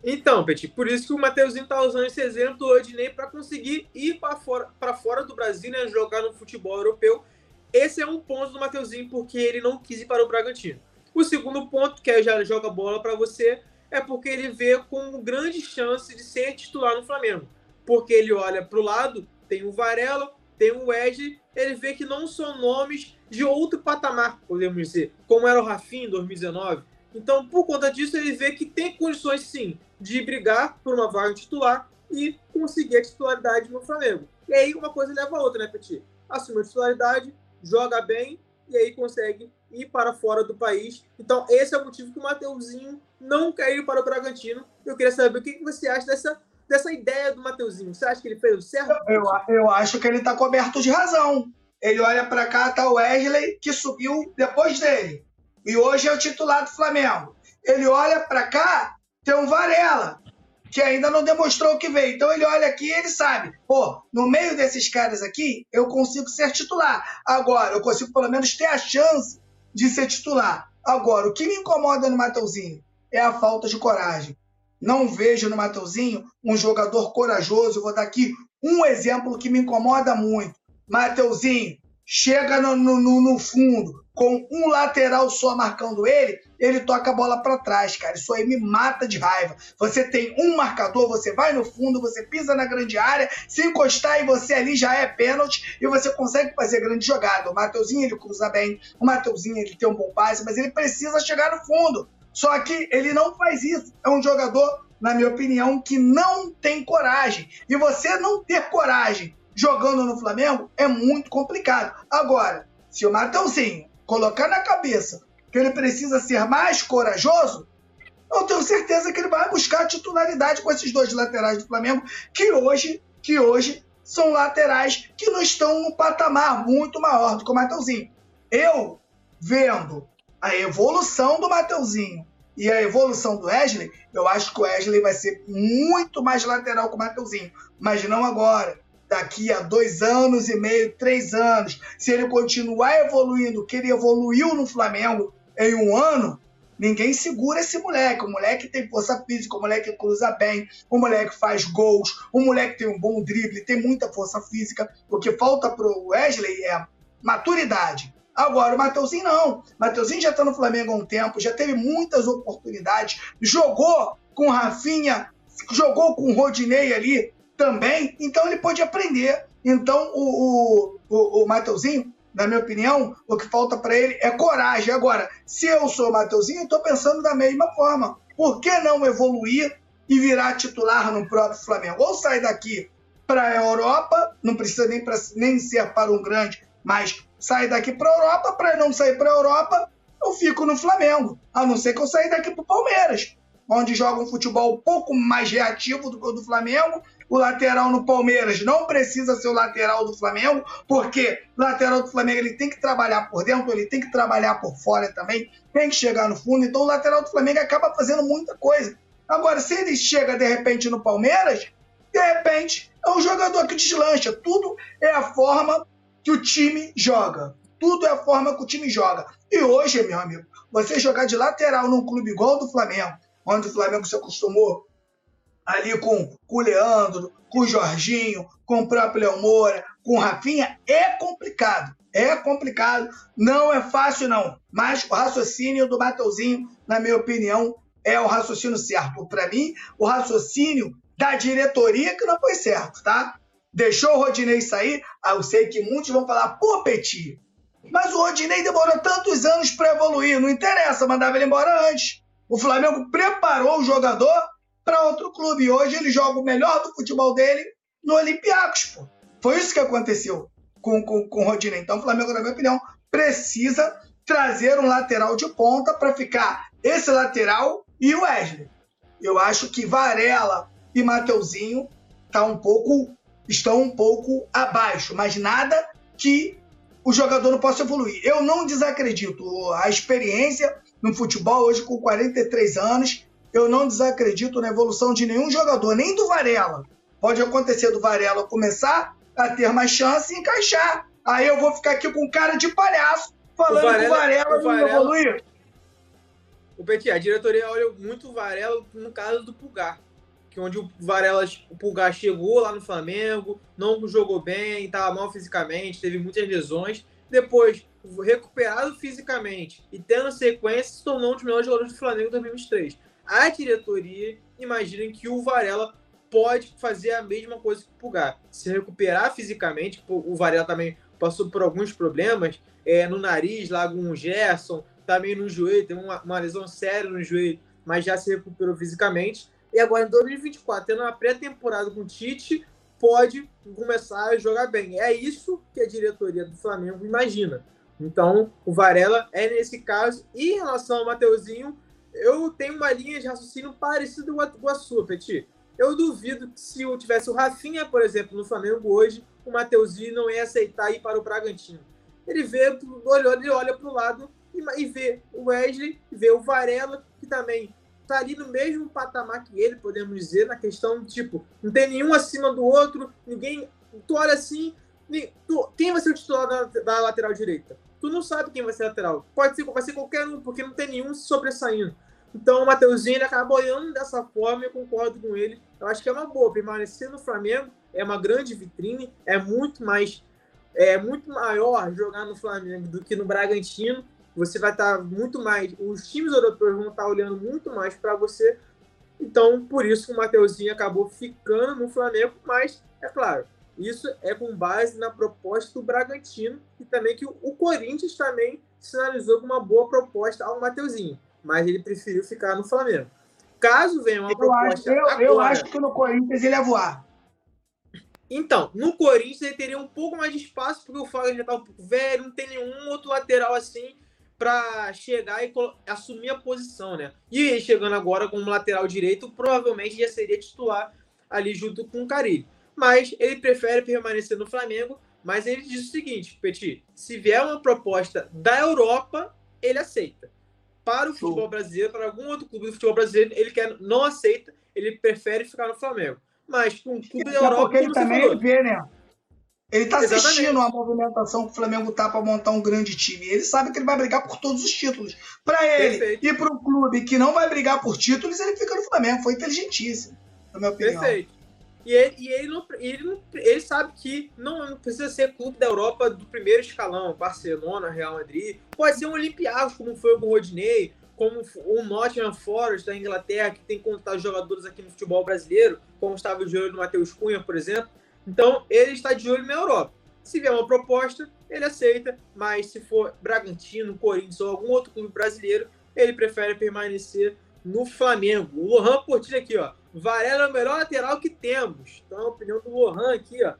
Então, Petit, por isso que o Mateuzinho está usando esse exemplo do Odinei para conseguir ir para fora, fora do Brasil, né, jogar no futebol europeu. Esse é um ponto do Mateuzinho, porque ele não quis ir para o Bragantino. O segundo ponto, que é já joga bola para você, é porque ele vê com grande chance de ser titular no Flamengo. Porque ele olha para o lado, tem o Varela, tem o Ed, ele vê que não são nomes de outro patamar, podemos dizer, como era o Rafinha em 2019. Então, por conta disso, ele vê que tem condições sim de brigar por uma vaga titular e conseguir a titularidade no Flamengo. E aí uma coisa leva a outra, né, Petit? Assume a titularidade, joga bem e aí consegue ir para fora do país. Então, esse é o motivo que o Mateuzinho não quer ir para o Bragantino. Eu queria saber o que você acha dessa, dessa ideia do Mateuzinho. Você acha que ele fez o certo? Eu, eu acho que ele está coberto de razão. Ele olha para cá, tá o Wesley, que subiu depois dele. E hoje é o titular do Flamengo. Ele olha para cá, tem um Varela, que ainda não demonstrou o que veio. Então ele olha aqui e ele sabe, pô, no meio desses caras aqui, eu consigo ser titular. Agora, eu consigo pelo menos ter a chance de ser titular. Agora, o que me incomoda no Mateuzinho é a falta de coragem. Não vejo no Mateuzinho um jogador corajoso. vou dar aqui um exemplo que me incomoda muito. Mateuzinho chega no, no, no fundo, com um lateral só marcando ele, ele toca a bola para trás, cara. Isso aí me mata de raiva. Você tem um marcador, você vai no fundo, você pisa na grande área, se encostar e você ali já é pênalti e você consegue fazer grande jogada. O Mateuzinho ele cruza bem, o Mateuzinho ele tem um bom passe, mas ele precisa chegar no fundo. Só que ele não faz isso. É um jogador, na minha opinião, que não tem coragem. E você não ter coragem jogando no Flamengo é muito complicado. Agora, se o Mateuzinho colocar na cabeça que ele precisa ser mais corajoso, eu tenho certeza que ele vai buscar titularidade com esses dois laterais do Flamengo, que hoje, que hoje são laterais que não estão no patamar muito maior do que o Mateuzinho. Eu, vendo a evolução do Mateuzinho e a evolução do Wesley, eu acho que o Wesley vai ser muito mais lateral que o Mateuzinho. Mas não agora daqui a dois anos e meio, três anos, se ele continuar evoluindo, que ele evoluiu no Flamengo em um ano, ninguém segura esse moleque. O moleque tem força física, o moleque cruza bem, o moleque faz gols, o moleque tem um bom drible, tem muita força física. O que falta pro Wesley é maturidade. Agora, o Mateuzinho não. O Mateuzinho já está no Flamengo há um tempo, já teve muitas oportunidades, jogou com Rafinha, jogou com Rodinei ali, também, então ele pode aprender. Então o, o, o, o Mateuzinho, na minha opinião, o que falta para ele é coragem. Agora, se eu sou o Mateuzinho, eu estou pensando da mesma forma. Por que não evoluir e virar titular no próprio Flamengo? Ou sair daqui para a Europa, não precisa nem, pra, nem ser para um grande, mas sair daqui para a Europa, para não sair para a Europa, eu fico no Flamengo. A não ser que eu saia daqui para o Palmeiras, onde joga um futebol um pouco mais reativo do que o do Flamengo o lateral no Palmeiras não precisa ser o lateral do Flamengo, porque lateral do Flamengo ele tem que trabalhar por dentro, ele tem que trabalhar por fora também, tem que chegar no fundo. Então o lateral do Flamengo acaba fazendo muita coisa. Agora, se ele chega de repente no Palmeiras, de repente é um jogador que deslancha. Tudo é a forma que o time joga. Tudo é a forma que o time joga. E hoje, meu amigo, você jogar de lateral num clube igual ao do Flamengo, onde o Flamengo se acostumou ali com, com o Leandro, com o Jorginho, com o próprio Léo Moura, com o Rafinha, é complicado. É complicado, não é fácil não. Mas o raciocínio do Mateuzinho, na minha opinião, é o raciocínio certo. Para mim, o raciocínio da diretoria que não foi certo, tá? Deixou o Rodinei sair, ah, eu sei que muitos vão falar, pô, Petit, mas o Rodinei demorou tantos anos para evoluir, não interessa, mandava ele embora antes. O Flamengo preparou o jogador para outro clube. Hoje ele joga o melhor do futebol dele no Olympiacos, pô. Foi isso que aconteceu com, com, com o Rodinei. Então o Flamengo, na minha opinião, precisa trazer um lateral de ponta para ficar esse lateral e o Wesley. Eu acho que Varela e Mateuzinho tá um pouco, estão um pouco abaixo, mas nada que o jogador não possa evoluir. Eu não desacredito. A experiência no futebol hoje com 43 anos, eu não desacredito na evolução de nenhum jogador, nem do Varela. Pode acontecer do Varela começar a ter mais chance e encaixar. Aí eu vou ficar aqui com cara de palhaço falando o Varela, que o Varela, o Varela não evoluiu. O Petit, a diretoria olha muito o Varela no caso do Pulgar. Que onde o Varela, o Pulgar chegou lá no Flamengo, não jogou bem, estava mal fisicamente, teve muitas lesões. Depois, recuperado fisicamente e tendo sequência, se tornou um dos melhores jogadores do Flamengo em 2023. A diretoria imagina que o Varela pode fazer a mesma coisa que o Pulgar. Se recuperar fisicamente, o Varela também passou por alguns problemas é, no nariz, lá com o Gerson, também no joelho, tem uma, uma lesão séria no joelho, mas já se recuperou fisicamente. E agora em 2024, tendo uma pré-temporada com o Tite, pode começar a jogar bem. É isso que a diretoria do Flamengo imagina. Então, o Varela é nesse caso. E em relação ao Mateuzinho, eu tenho uma linha de raciocínio parecida com a sua, Petit. Eu duvido que se eu tivesse o Rafinha, por exemplo, no Flamengo hoje, o Mateuzinho não ia aceitar ir para o Bragantino. Ele vê, ele olha para o lado e, vê o Wesley, vê o Varela, que também está ali no mesmo patamar que ele, podemos dizer, na questão tipo, não tem nenhum acima do outro, ninguém. Tu olha assim, tu, quem vai ser o titular da, da, lateral direita? Tu não sabe quem vai ser lateral. Pode ser, vai ser qualquer um, porque não tem nenhum sobressaindo. Então o Mateuzinho ele acaba olhando dessa forma e eu concordo com ele. Eu acho que é uma boa. Permanecer no Flamengo é uma grande vitrine, é muito mais. É muito maior jogar no Flamengo do que no Bragantino. Você vai estar tá muito mais. Os times europeus vão estar tá olhando muito mais para você. Então, por isso o Mateuzinho acabou ficando no Flamengo, mas, é claro, isso é com base na proposta do Bragantino e também que o Corinthians também sinalizou com uma boa proposta ao Mateuzinho mas ele preferiu ficar no Flamengo. Caso venha uma eu proposta. Acho, eu, agora, eu acho que no Corinthians ele ia voar. Então, no Corinthians ele teria um pouco mais de espaço, porque o Fagner já tá um pouco velho, não tem nenhum outro lateral assim para chegar e assumir a posição, né? E ele chegando agora como lateral direito, provavelmente já seria titular ali junto com o Carilho. Mas ele prefere permanecer no Flamengo, mas ele diz o seguinte, Petit, se vier uma proposta da Europa, ele aceita para o futebol brasileiro, para algum outro clube do futebol brasileiro, ele quer, não aceita, ele prefere ficar no Flamengo. Mas com um clube da Europa. Porque ele também falou. vê, né? Ele está assistindo a movimentação que o Flamengo tá para montar um grande time. Ele sabe que ele vai brigar por todos os títulos. Para ele Perfeito. e para um clube que não vai brigar por títulos, ele fica no Flamengo. Foi inteligentíssimo, na minha opinião. Perfeito. E ele, e ele, não, ele, não, ele sabe que não, não, precisa ser clube da Europa do primeiro escalão, Barcelona, Real Madrid. Pode ser um Olympiacos, como foi o Rodinei, como o Nottingham Forest da Inglaterra, que tem contratado jogadores aqui no futebol brasileiro, como estava de olho no Matheus Cunha, por exemplo. Então, ele está de olho na Europa. Se vier uma proposta, ele aceita, mas se for Bragantino, Corinthians ou algum outro clube brasileiro, ele prefere permanecer no Flamengo. O Lohan Portilho aqui, ó. Varela é o melhor lateral que temos. Então, a opinião do Lohan aqui, ó.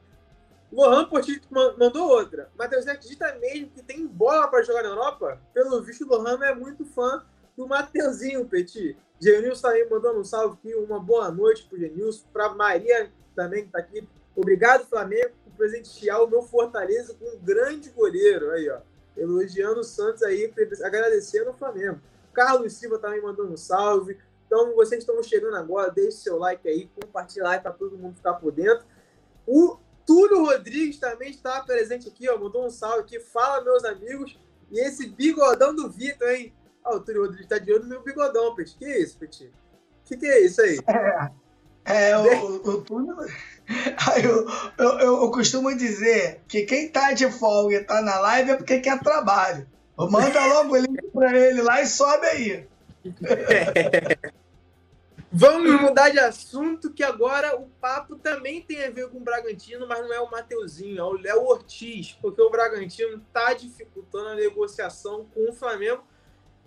Lohan Portilho mandou outra. Matheus, acredita mesmo que tem bola para jogar na Europa? Pelo visto, o Lohan não é muito fã do Mateuzinho, Petit. Genilson também mandando um salve aqui. Uma boa noite pro Genilson. Para Maria também, que está aqui. Obrigado, Flamengo, por presentear o meu Fortaleza com um grande goleiro. Aí, ó. Elogiando o Santos aí, agradecendo o Flamengo. Carlos Silva também mandando um salve. Então, vocês estão chegando agora, deixe seu like aí, compartilha aí para todo mundo ficar por dentro. O Túlio Rodrigues também está presente aqui, ó, mandou um salve aqui. Fala, meus amigos. E esse bigodão do Vitor, hein? Ó, o Túlio Rodrigues está de olho no meu bigodão, Pet. Que isso, Pet? Que que é isso aí? É, é o, o Túlio... Eu, eu, eu, costumo dizer que quem tá de folga e tá na live é porque quer trabalho. Manda logo o link para ele lá e sobe aí. É. Vamos mudar de assunto, que agora o papo também tem a ver com o Bragantino, mas não é o Mateuzinho, é o Léo Ortiz, porque o Bragantino está dificultando a negociação com o Flamengo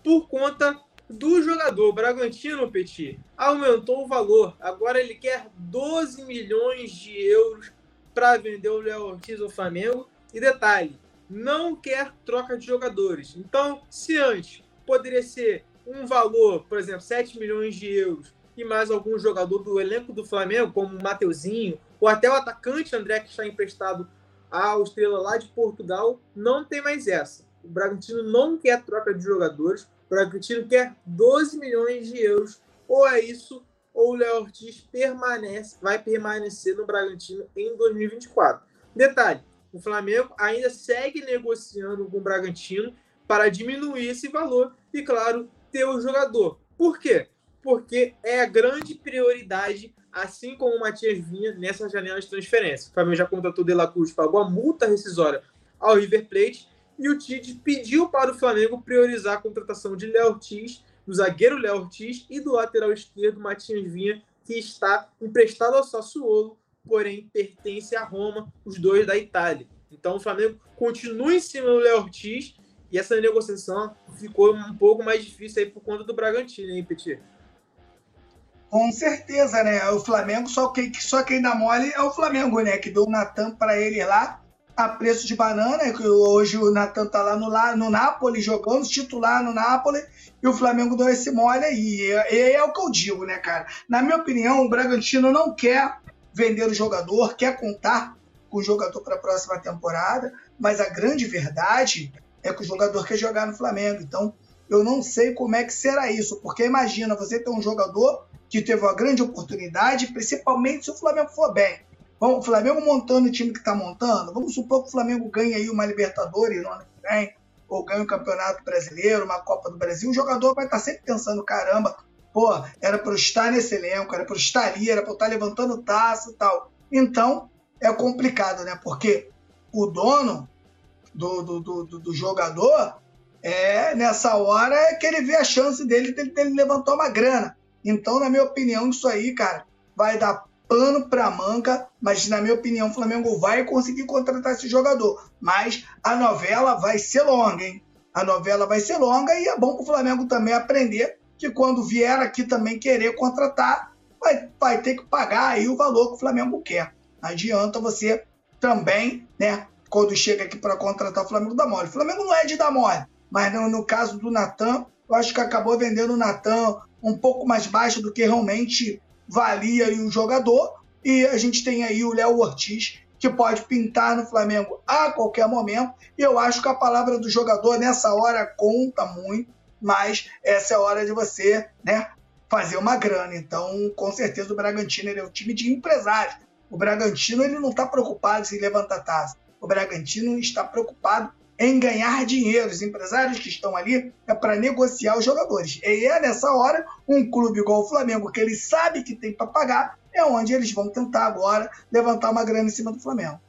por conta do jogador. O Bragantino, Petit, aumentou o valor. Agora ele quer 12 milhões de euros para vender o Léo Ortiz ao Flamengo. E detalhe, não quer troca de jogadores. Então, se antes poderia ser um valor, por exemplo, 7 milhões de euros e mais algum jogador do elenco do Flamengo, como o Mateuzinho, ou até o atacante André, que está emprestado ao Estrela lá de Portugal, não tem mais essa. O Bragantino não quer troca de jogadores, o Bragantino quer 12 milhões de euros, ou é isso, ou o Léo Ortiz permanece, vai permanecer no Bragantino em 2024. Detalhe, o Flamengo ainda segue negociando com o Bragantino para diminuir esse valor e, claro, ter o jogador. Por quê? Porque é a grande prioridade assim como o Matias Vinha nessa janela de transferência. O Flamengo já contratou o De La Cruz, pagou a multa rescisória ao River Plate e o Tite pediu para o Flamengo priorizar a contratação de Léo Ortiz, do zagueiro Léo Ortiz e do lateral esquerdo Matias Vinha, que está emprestado ao Sassuolo, porém pertence à Roma, os dois da Itália. Então o Flamengo continua em cima do Léo Ortiz e essa negociação ficou um pouco mais difícil aí por conta do Bragantino, hein, Petit? Com certeza, né? O Flamengo, só quem, só quem dá mole é o Flamengo, né? Que deu o Natan para ele lá a preço de banana, que hoje o Natan tá lá no, no Napoli jogando, titular no Napoli, e o Flamengo deu esse mole aí. E, e é o que eu digo, né, cara? Na minha opinião, o Bragantino não quer vender o jogador, quer contar com o jogador para a próxima temporada, mas a grande verdade é que o jogador quer jogar no Flamengo. Então, eu não sei como é que será isso, porque imagina você ter um jogador que teve uma grande oportunidade, principalmente se o Flamengo for bem. Bom, o Flamengo montando o time que está montando, vamos supor que o Flamengo ganhe aí uma Libertadores no ano que vem, ou ganhe um Campeonato Brasileiro, uma Copa do Brasil, o jogador vai estar tá sempre pensando, caramba, pô, era para eu estar nesse elenco, era para eu estar ali, era para eu estar levantando taça e tal. Então, é complicado, né? Porque o dono do, do, do, do jogador, é nessa hora que ele vê a chance dele de ele levantar uma grana. Então, na minha opinião, isso aí, cara, vai dar pano para manga, mas na minha opinião, o Flamengo vai conseguir contratar esse jogador. Mas a novela vai ser longa, hein? A novela vai ser longa e é bom para o Flamengo também aprender que quando vier aqui também querer contratar, vai, vai ter que pagar aí o valor que o Flamengo quer. Não adianta você também, né, quando chega aqui para contratar o Flamengo, dar mole. O Flamengo não é de dar mole, mas no, no caso do Natan, eu acho que acabou vendendo o Natan um pouco mais baixo do que realmente valia o jogador. E a gente tem aí o Léo Ortiz, que pode pintar no Flamengo a qualquer momento. E eu acho que a palavra do jogador nessa hora conta muito, mas essa é a hora de você né, fazer uma grana. Então, com certeza, o Bragantino é um time de empresários. O Bragantino ele não está preocupado em levantar taça. O Bragantino está preocupado em ganhar dinheiro. Os empresários que estão ali é para negociar os jogadores. E é nessa hora, um clube igual o Flamengo, que ele sabe que tem para pagar, é onde eles vão tentar agora levantar uma grana em cima do Flamengo.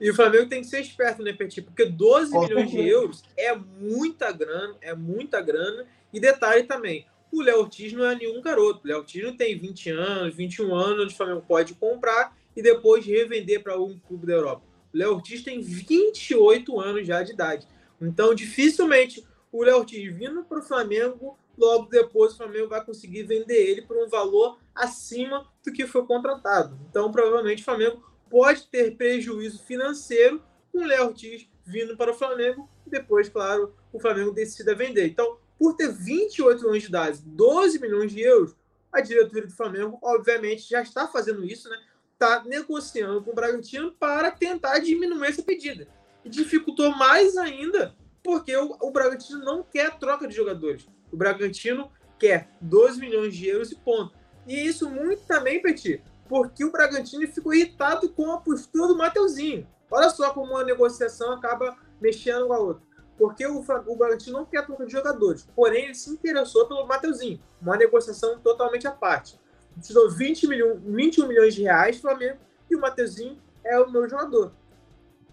E o Flamengo tem que ser esperto, né, Petit? Porque 12 Com milhões de euros é muita grana, é muita grana. E detalhe também, o Léo Ortiz não é nenhum garoto. O Léo Ortiz não tem 20 anos, 21 anos, onde o Flamengo pode comprar e depois revender para algum clube da Europa. Léo Ortiz tem 28 anos já de idade. Então, dificilmente o Léo Ortiz vindo para o Flamengo, logo depois o Flamengo vai conseguir vender ele por um valor acima do que foi contratado. Então, provavelmente o Flamengo pode ter prejuízo financeiro com o Léo Ortiz vindo para o Flamengo depois, claro, o Flamengo decida vender. Então, por ter 28 anos de idade, 12 milhões de euros, a diretoria do Flamengo, obviamente, já está fazendo isso, né? Está negociando com o Bragantino para tentar diminuir essa pedida. E dificultou mais ainda porque o, o Bragantino não quer troca de jogadores. O Bragantino quer 12 milhões de euros e ponto. E isso muito também, Petit, porque o Bragantino ficou irritado com a postura do Mateuzinho. Olha só como uma negociação acaba mexendo com a outra. Porque o, o Bragantino não quer troca de jogadores, porém ele se interessou pelo Mateuzinho. Uma negociação totalmente à parte tirou 20 milhões, 21 milhões de reais Flamengo e o Mateuzinho é o meu jogador.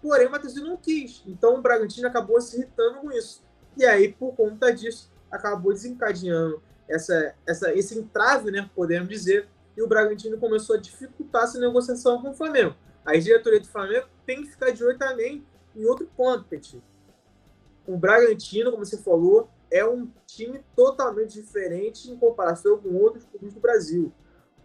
Porém, o Mateuzinho não quis. Então o Bragantino acabou se irritando com isso. E aí, por conta disso, acabou desencadeando essa, essa, esse entrave, né, podemos dizer, e o Bragantino começou a dificultar essa negociação com o Flamengo. A diretoria do Flamengo tem que ficar de olho também em outro ponto, Petit. O Bragantino, como você falou, é um time totalmente diferente em comparação com outros clubes do Brasil.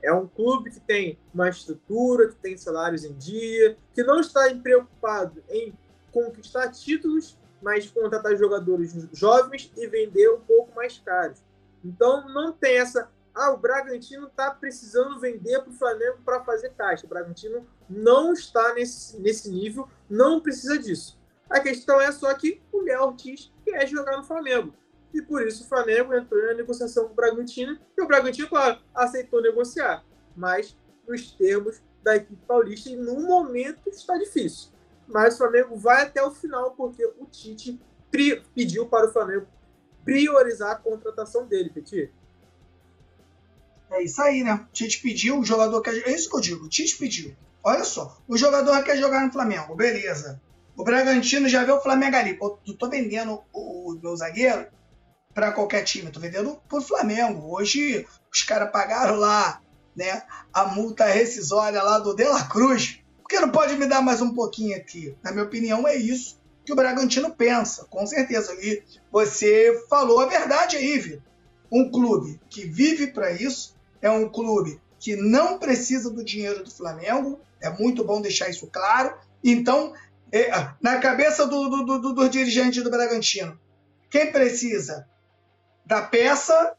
É um clube que tem uma estrutura, que tem salários em dia, que não está preocupado em conquistar títulos, mas contratar jogadores jovens e vender um pouco mais caros. Então não tem essa. Ah, o Bragantino está precisando vender para o Flamengo para fazer caixa. O Bragantino não está nesse, nesse nível, não precisa disso. A questão é só que o Léo Ortiz quer jogar no Flamengo. E por isso o Flamengo entrou na negociação com o Bragantino. E o Bragantino, claro, aceitou negociar. Mas nos termos da equipe paulista, e no momento está difícil. Mas o Flamengo vai até o final, porque o Tite pediu para o Flamengo priorizar a contratação dele, Petit. É isso aí, né? O Tite pediu, o jogador quer. É isso que eu digo, o Tite pediu. Olha só, o jogador quer jogar no Flamengo, beleza. O Bragantino já vê o Flamengo ali. Pô, eu tô vendendo o, meu zagueiro para qualquer time, tô vendendo pro Flamengo. Hoje os caras pagaram lá, né, a multa rescisória lá do De La Cruz. Por que não pode me dar mais um pouquinho aqui? Na minha opinião, é isso que o Bragantino pensa, com certeza. E você falou a verdade aí, Vitor. Um clube que vive para isso, é um clube que não precisa do dinheiro do Flamengo, é muito bom deixar isso claro. Então, é, na cabeça do, do, do, do dirigente do Bragantino, quem precisa da peça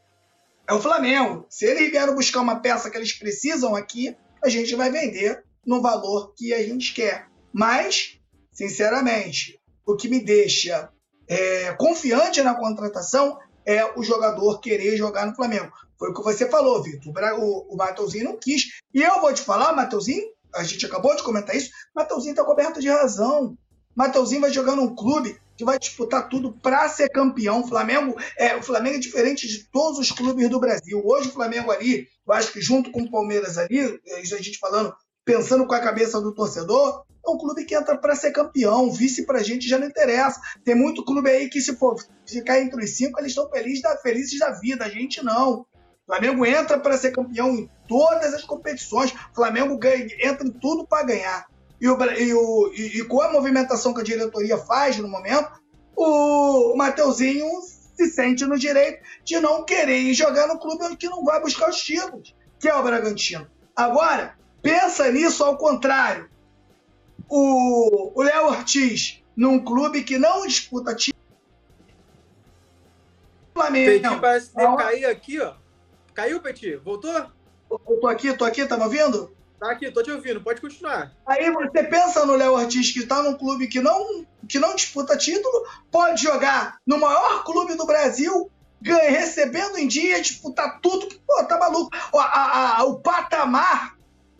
é o Flamengo. Se eles vieram buscar uma peça que eles precisam aqui, a gente vai vender no valor que a gente quer. Mas, sinceramente, o que me deixa é, confiante na contratação é o jogador querer jogar no Flamengo. Foi o que você falou, Vitor. O, o não quis. E eu vou te falar, Mateuzinho, a gente acabou de comentar isso, Mateuzinho está coberto de razão. Mateuzinho vai jogar num clube que vai disputar tudo para ser campeão. O Flamengo é o Flamengo é diferente de todos os clubes do Brasil. Hoje o Flamengo ali, eu acho que junto com o Palmeiras ali, isso a gente falando, pensando com a cabeça do torcedor, é um clube que entra para ser campeão. Vice para a gente já não interessa. Tem muito clube aí que se for ficar entre os cinco, eles estão felizes da, felizes da vida. A gente não. O Flamengo entra para ser campeão em todas as competições. O Flamengo ganha, entra em tudo para ganhar. E, o, e, o, e, e, com a movimentação que a diretoria faz no momento, o, o Mateuzinho se sente no direito de não querer jogar no clube que não vai buscar os títulos, que é o Bragantino. Agora, pensa nisso ao contrário. O Léo Ortiz, num clube que não disputa títulos. Flamengo. Petit parece cair aqui, ó. Caiu, Petit? Voltou? Eu tô aqui, tô aqui, tá me ouvindo? Tá aqui, tô te ouvindo, pode continuar. Aí você pensa no Léo Ortiz, que tá num clube que não, que não disputa título, pode jogar no maior clube do Brasil, ganha, recebendo em dia, disputar tudo. Pô, tá maluco. O, a, a, o patamar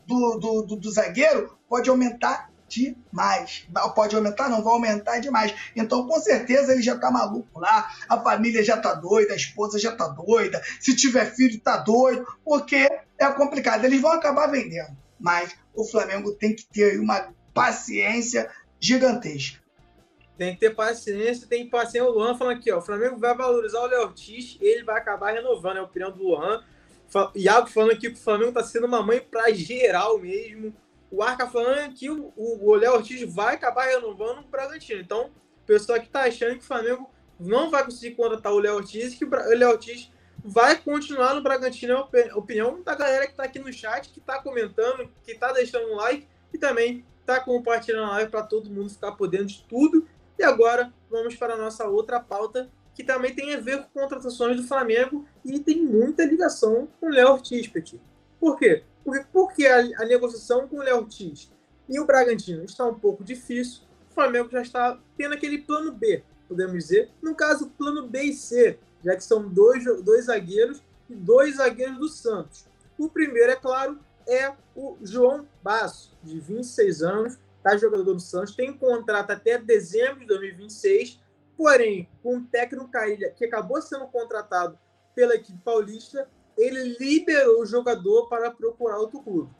do, do, do, do zagueiro pode aumentar demais. Pode aumentar? Não, vai aumentar demais. Então, com certeza, ele já tá maluco lá, a família já tá doida, a esposa já tá doida, se tiver filho, tá doido, porque é complicado. Eles vão acabar vendendo. Mas o Flamengo tem que ter uma paciência gigantesca. Tem que ter paciência, tem que paciência. O Luan falando aqui, ó, o Flamengo vai valorizar o Léo Ortiz, ele vai acabar renovando, é a opinião do Luan. Iago falando aqui que o Flamengo tá sendo uma mãe pra geral mesmo o Arca falando que o, o Léo Ortiz vai acabar renovando o Bragantino. Então, o pessoal que está achando que o Flamengo não vai conseguir contratar o Léo Ortiz, que o Léo Ortiz vai continuar no Bragantino. É a opinião da galera que está aqui no chat, que está comentando, que está deixando um like e também está compartilhando a live para todo mundo ficar por dentro de tudo. E agora vamos para a nossa outra pauta, que também tem a ver com contratações do Flamengo e tem muita ligação com o Léo Ortiz, Petit. Por quê? Porque, porque a, a negociação com o Léo Ortiz e o Bragantino está um pouco difícil, o Flamengo já está tendo aquele plano B, podemos dizer. No caso, plano B e C, já que são dois, dois zagueiros e dois zagueiros do Santos. O primeiro, é claro, é o João Basso, de 26 anos, tá jogador do Santos, tem contrato até dezembro de 2026, porém, com o técnico Caília, que acabou sendo contratado pela equipe paulista, ele liberou o jogador para procurar outro clube.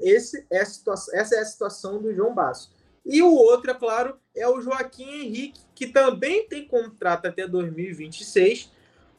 Esse é situação, essa é a situação do João Basso. E o outro, é claro, é o Joaquim Henrique, que também tem contrato até 2026.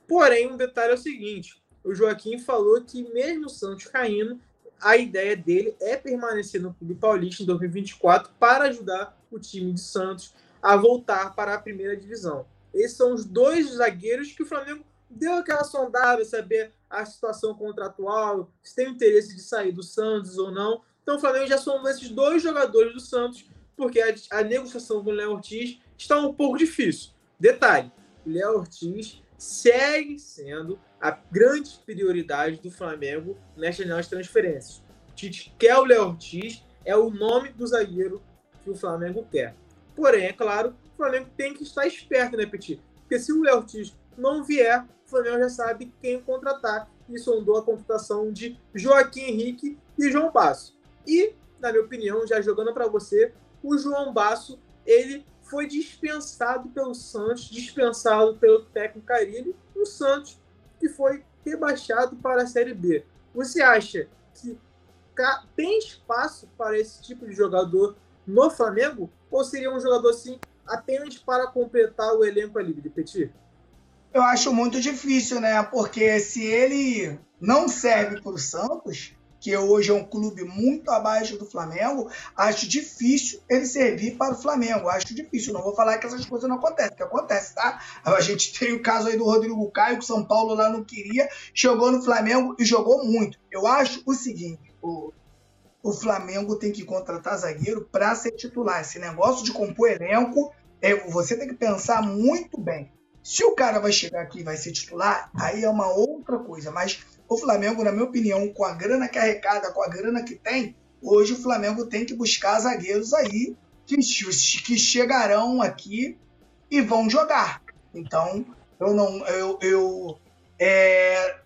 Porém, um detalhe é o seguinte: o Joaquim falou que, mesmo o Santos caindo, a ideia dele é permanecer no Clube Paulista em 2024 para ajudar o time de Santos a voltar para a primeira divisão. Esses são os dois zagueiros que o Flamengo deu aquela sondada, saber a situação contratual, se tem interesse de sair do Santos ou não. Então o Flamengo já sondou esses dois jogadores do Santos, porque a, a negociação com o Léo Ortiz está um pouco difícil. Detalhe, o Léo Ortiz segue sendo a grande prioridade do Flamengo nesta janela de transferências. Tite quer o Léo Ortiz, é o nome do zagueiro que o Flamengo quer. Porém, é claro, o Flamengo tem que estar esperto, né, Petit? Porque se o Léo Ortiz não vier, o Flamengo já sabe quem contratar e sondou a contratação de Joaquim Henrique e João Basso. E, na minha opinião, já jogando para você, o João Basso, ele foi dispensado pelo Santos, dispensado pelo técnico Carilli, o Santos que foi rebaixado para a Série B. Você acha que tem espaço para esse tipo de jogador no Flamengo? Ou seria um jogador assim apenas para completar o elenco ali de Petit? Eu acho muito difícil, né? Porque se ele não serve para o Santos, que hoje é um clube muito abaixo do Flamengo, acho difícil ele servir para o Flamengo. Acho difícil. Não vou falar que essas coisas não acontecem, que acontece, tá? A gente tem o caso aí do Rodrigo Caio, que o São Paulo lá não queria, chegou no Flamengo e jogou muito. Eu acho o seguinte: o, o Flamengo tem que contratar zagueiro para ser titular. Esse negócio de compor elenco, é, você tem que pensar muito bem. Se o cara vai chegar aqui e vai ser titular, aí é uma outra coisa. Mas o Flamengo, na minha opinião, com a grana que arrecada, com a grana que tem, hoje o Flamengo tem que buscar zagueiros aí que, que chegarão aqui e vão jogar. Então, eu não, eu, eu é,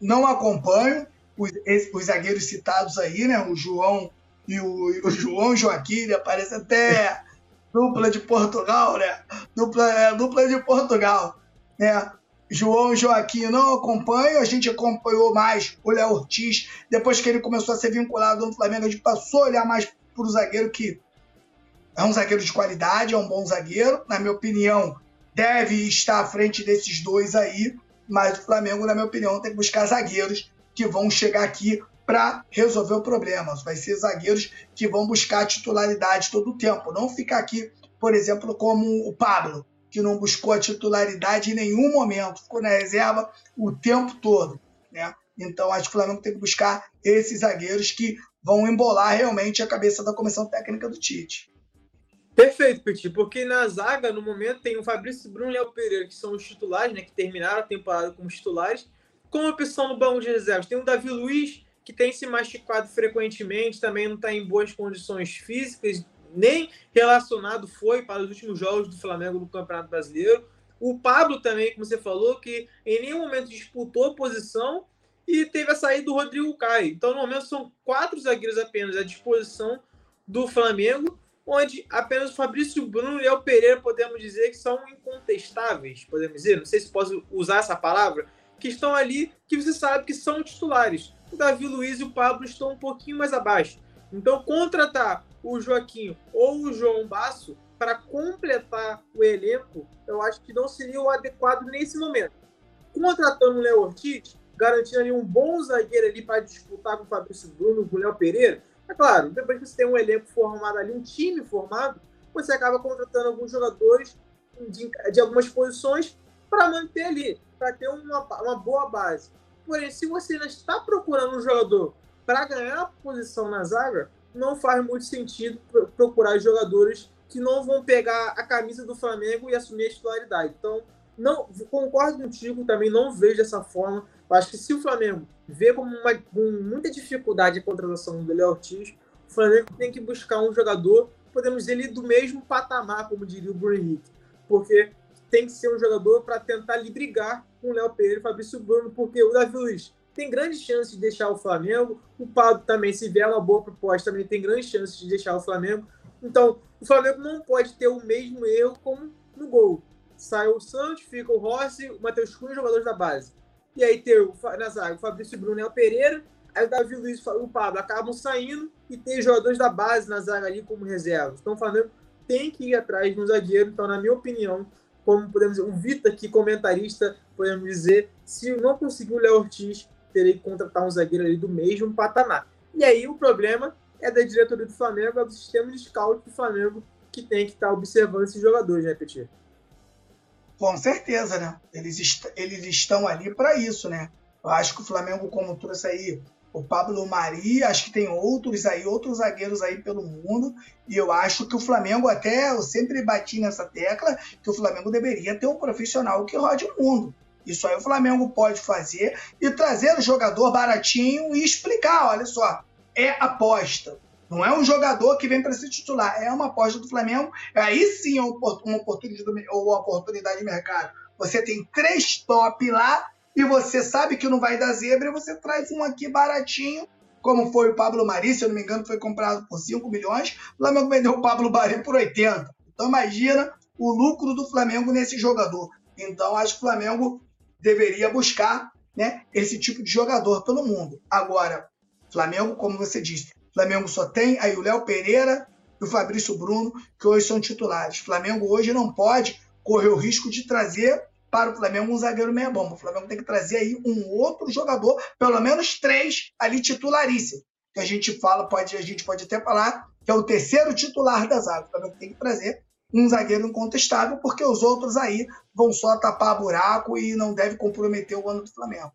não acompanho os, os, zagueiros citados aí, né? O João e o, o João Joaquim, né? parece até dupla de Portugal, né? Dupla, é, dupla de Portugal, né? João Joaquim não acompanha, a gente acompanhou mais o Léo Ortiz. Depois que ele começou a ser vinculado no Flamengo, a gente passou a olhar mais para o zagueiro que é um zagueiro de qualidade, é um bom zagueiro. Na minha opinião, deve estar à frente desses dois aí. Mas o Flamengo, na minha opinião, tem que buscar zagueiros que vão chegar aqui para resolver o problema. Vai ser zagueiros que vão buscar titularidade todo o tempo. Não ficar aqui, por exemplo, como o Pablo, que não buscou a titularidade em nenhum momento, ficou na reserva o tempo todo. Né? Então, acho que o Flamengo tem que buscar esses zagueiros que vão embolar realmente a cabeça da comissão técnica do Tite. Perfeito, Petit, porque na zaga, no momento, tem o Fabrício Bruno e o Léo Pereira, que são os titulares, né, que terminaram a temporada como titulares. Como opção no banco de reservas, tem o Davi Luiz, que tem se machucado frequentemente, também não está em boas condições físicas, nem relacionado foi para os últimos jogos do Flamengo no Campeonato Brasileiro. O Pablo também, como você falou, que em nenhum momento disputou posição e teve a saída do Rodrigo Caio. Então, no momento, são quatro zagueiros apenas à disposição do Flamengo, onde apenas o Fabrício Bruno e o Pereira podemos dizer que são incontestáveis, podemos dizer, não sei se posso usar essa palavra, que estão ali, que você sabe que são titulares. O Davi Luiz e o Pablo estão um pouquinho mais abaixo. Então, contratar o Joaquim ou o João Basso para completar o elenco, eu acho que não seria o adequado nesse momento. Contratando o Léo Ortiz, garantindo ali um bom zagueiro ali para disputar com o Fabrício Bruno, com o Léo Pereira, é claro, depois que você tem um elenco formado ali, um time formado, você acaba contratando alguns jogadores de, de algumas posições para manter ali, para ter uma, uma boa base. Porém, se você ainda está procurando um jogador para ganhar posição na zaga, não faz muito sentido procurar jogadores que não vão pegar a camisa do Flamengo e assumir a titularidade. Então, não concordo contigo, também não vejo dessa forma. Acho que se o Flamengo vê como uma, com muita dificuldade a contratação do Léo Ortiz, o Flamengo tem que buscar um jogador, podemos dizer, do mesmo patamar, como diria o Bruno Henrique. Porque tem que ser um jogador para tentar ali brigar com o Léo Pereira e Fabrício Bruno, porque o Davi Luiz tem grandes chances de deixar o Flamengo. O Pablo também, se vier uma boa proposta, também tem grandes chances de deixar o Flamengo. Então, o Flamengo não pode ter o mesmo erro como no gol. Sai o Santos, fica o Rossi, o Matheus Cunha, jogadores da base. E aí tem o, na zaga o Fabrício Bruno e o Pereira, aí o Davi Luiz e o Pablo acabam saindo e tem jogadores da base na zaga ali como reserva. Então o Flamengo tem que ir atrás de zagueiro. Então, na minha opinião, como podemos dizer, o Vitor aqui, comentarista, podemos dizer, se não conseguir o Léo Ortiz, terei que contratar um zagueiro ali do mesmo patamar. E aí o problema é da diretoria do Flamengo, é do sistema de scout do Flamengo que tem que estar tá observando esses jogadores, né, Petit? Com certeza, né? Eles, est eles estão ali para isso, né? Eu acho que o Flamengo, como trouxe aí o Pablo Mari, acho que tem outros aí, outros zagueiros aí pelo mundo, e eu acho que o Flamengo, até eu sempre bati nessa tecla, que o Flamengo deveria ter um profissional que rode o mundo. Isso aí o Flamengo pode fazer e trazer o jogador baratinho e explicar, olha só, é aposta. Não é um jogador que vem para ser titular, é uma aposta do Flamengo. Aí sim é uma oportunidade, uma oportunidade de mercado. Você tem três top lá e você sabe que não vai dar zebra e você traz um aqui baratinho, como foi o Pablo Mari, se eu não me engano, foi comprado por 5 milhões. O Flamengo vendeu o Pablo Mari por 80. Então imagina o lucro do Flamengo nesse jogador. Então acho que o Flamengo deveria buscar né, esse tipo de jogador pelo mundo. Agora, Flamengo, como você disse, Flamengo só tem aí o Léo Pereira e o Fabrício Bruno, que hoje são titulares. Flamengo hoje não pode correr o risco de trazer para o Flamengo um zagueiro meia bomba. O Flamengo tem que trazer aí um outro jogador, pelo menos três ali titularíssimos. Que a gente fala, pode, a gente pode até falar que é o terceiro titular da zaga. O Flamengo tem que trazer um zagueiro incontestável, porque os outros aí vão só tapar buraco e não deve comprometer o ano do Flamengo.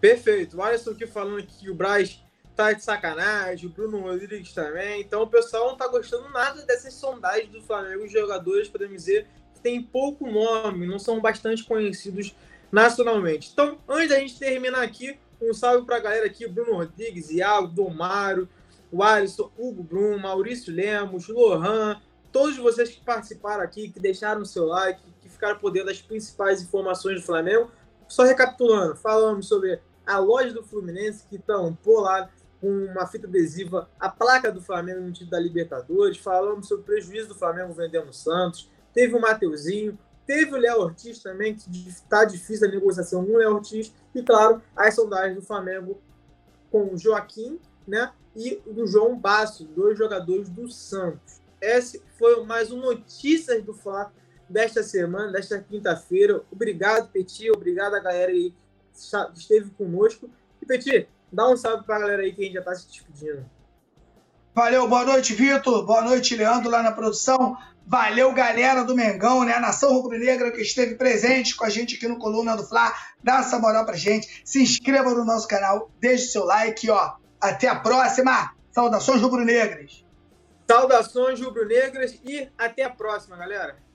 Perfeito. O Alisson aqui falando que o Braz tá de sacanagem, o Bruno Rodrigues também. Então o pessoal não tá gostando nada dessas sondagens do Flamengo. Os jogadores, podemos dizer, que tem pouco nome, não são bastante conhecidos nacionalmente. Então, antes da gente terminar aqui, um salve pra galera aqui, Bruno Rodrigues, Iago, Domaro, o Alisson, Hugo Bruno, Maurício Lemos, Lohan, todos vocês que participaram aqui, que deixaram o seu like, que ficaram por dentro das principais informações do Flamengo. Só recapitulando, falamos sobre a loja do Fluminense, que tampou lá com uma fita adesiva a placa do Flamengo no título da Libertadores. Falamos sobre o prejuízo do Flamengo vendendo o Santos. Teve o Mateuzinho, teve o Léo Ortiz também, que está difícil a negociação com o Léo Ortiz. E, claro, as sondagens do Flamengo com o Joaquim né, e o João Basso, dois jogadores do Santos. Esse foi mais um Notícias do Fla desta semana, desta quinta-feira. Obrigado, Petit. Obrigado a galera aí que esteve conosco. E, Petit, dá um salve para a galera aí que a gente já está se despedindo. Valeu, boa noite, Vitor. Boa noite, Leandro, lá na produção. Valeu, galera do Mengão, né? Nação Rubro-Negra que esteve presente com a gente aqui no Coluna do Fla. Dá essa moral pra gente. Se inscreva no nosso canal, deixe seu like, ó. Até a próxima. Saudações rubro-negras. Saudações rubro-negras e até a próxima, galera.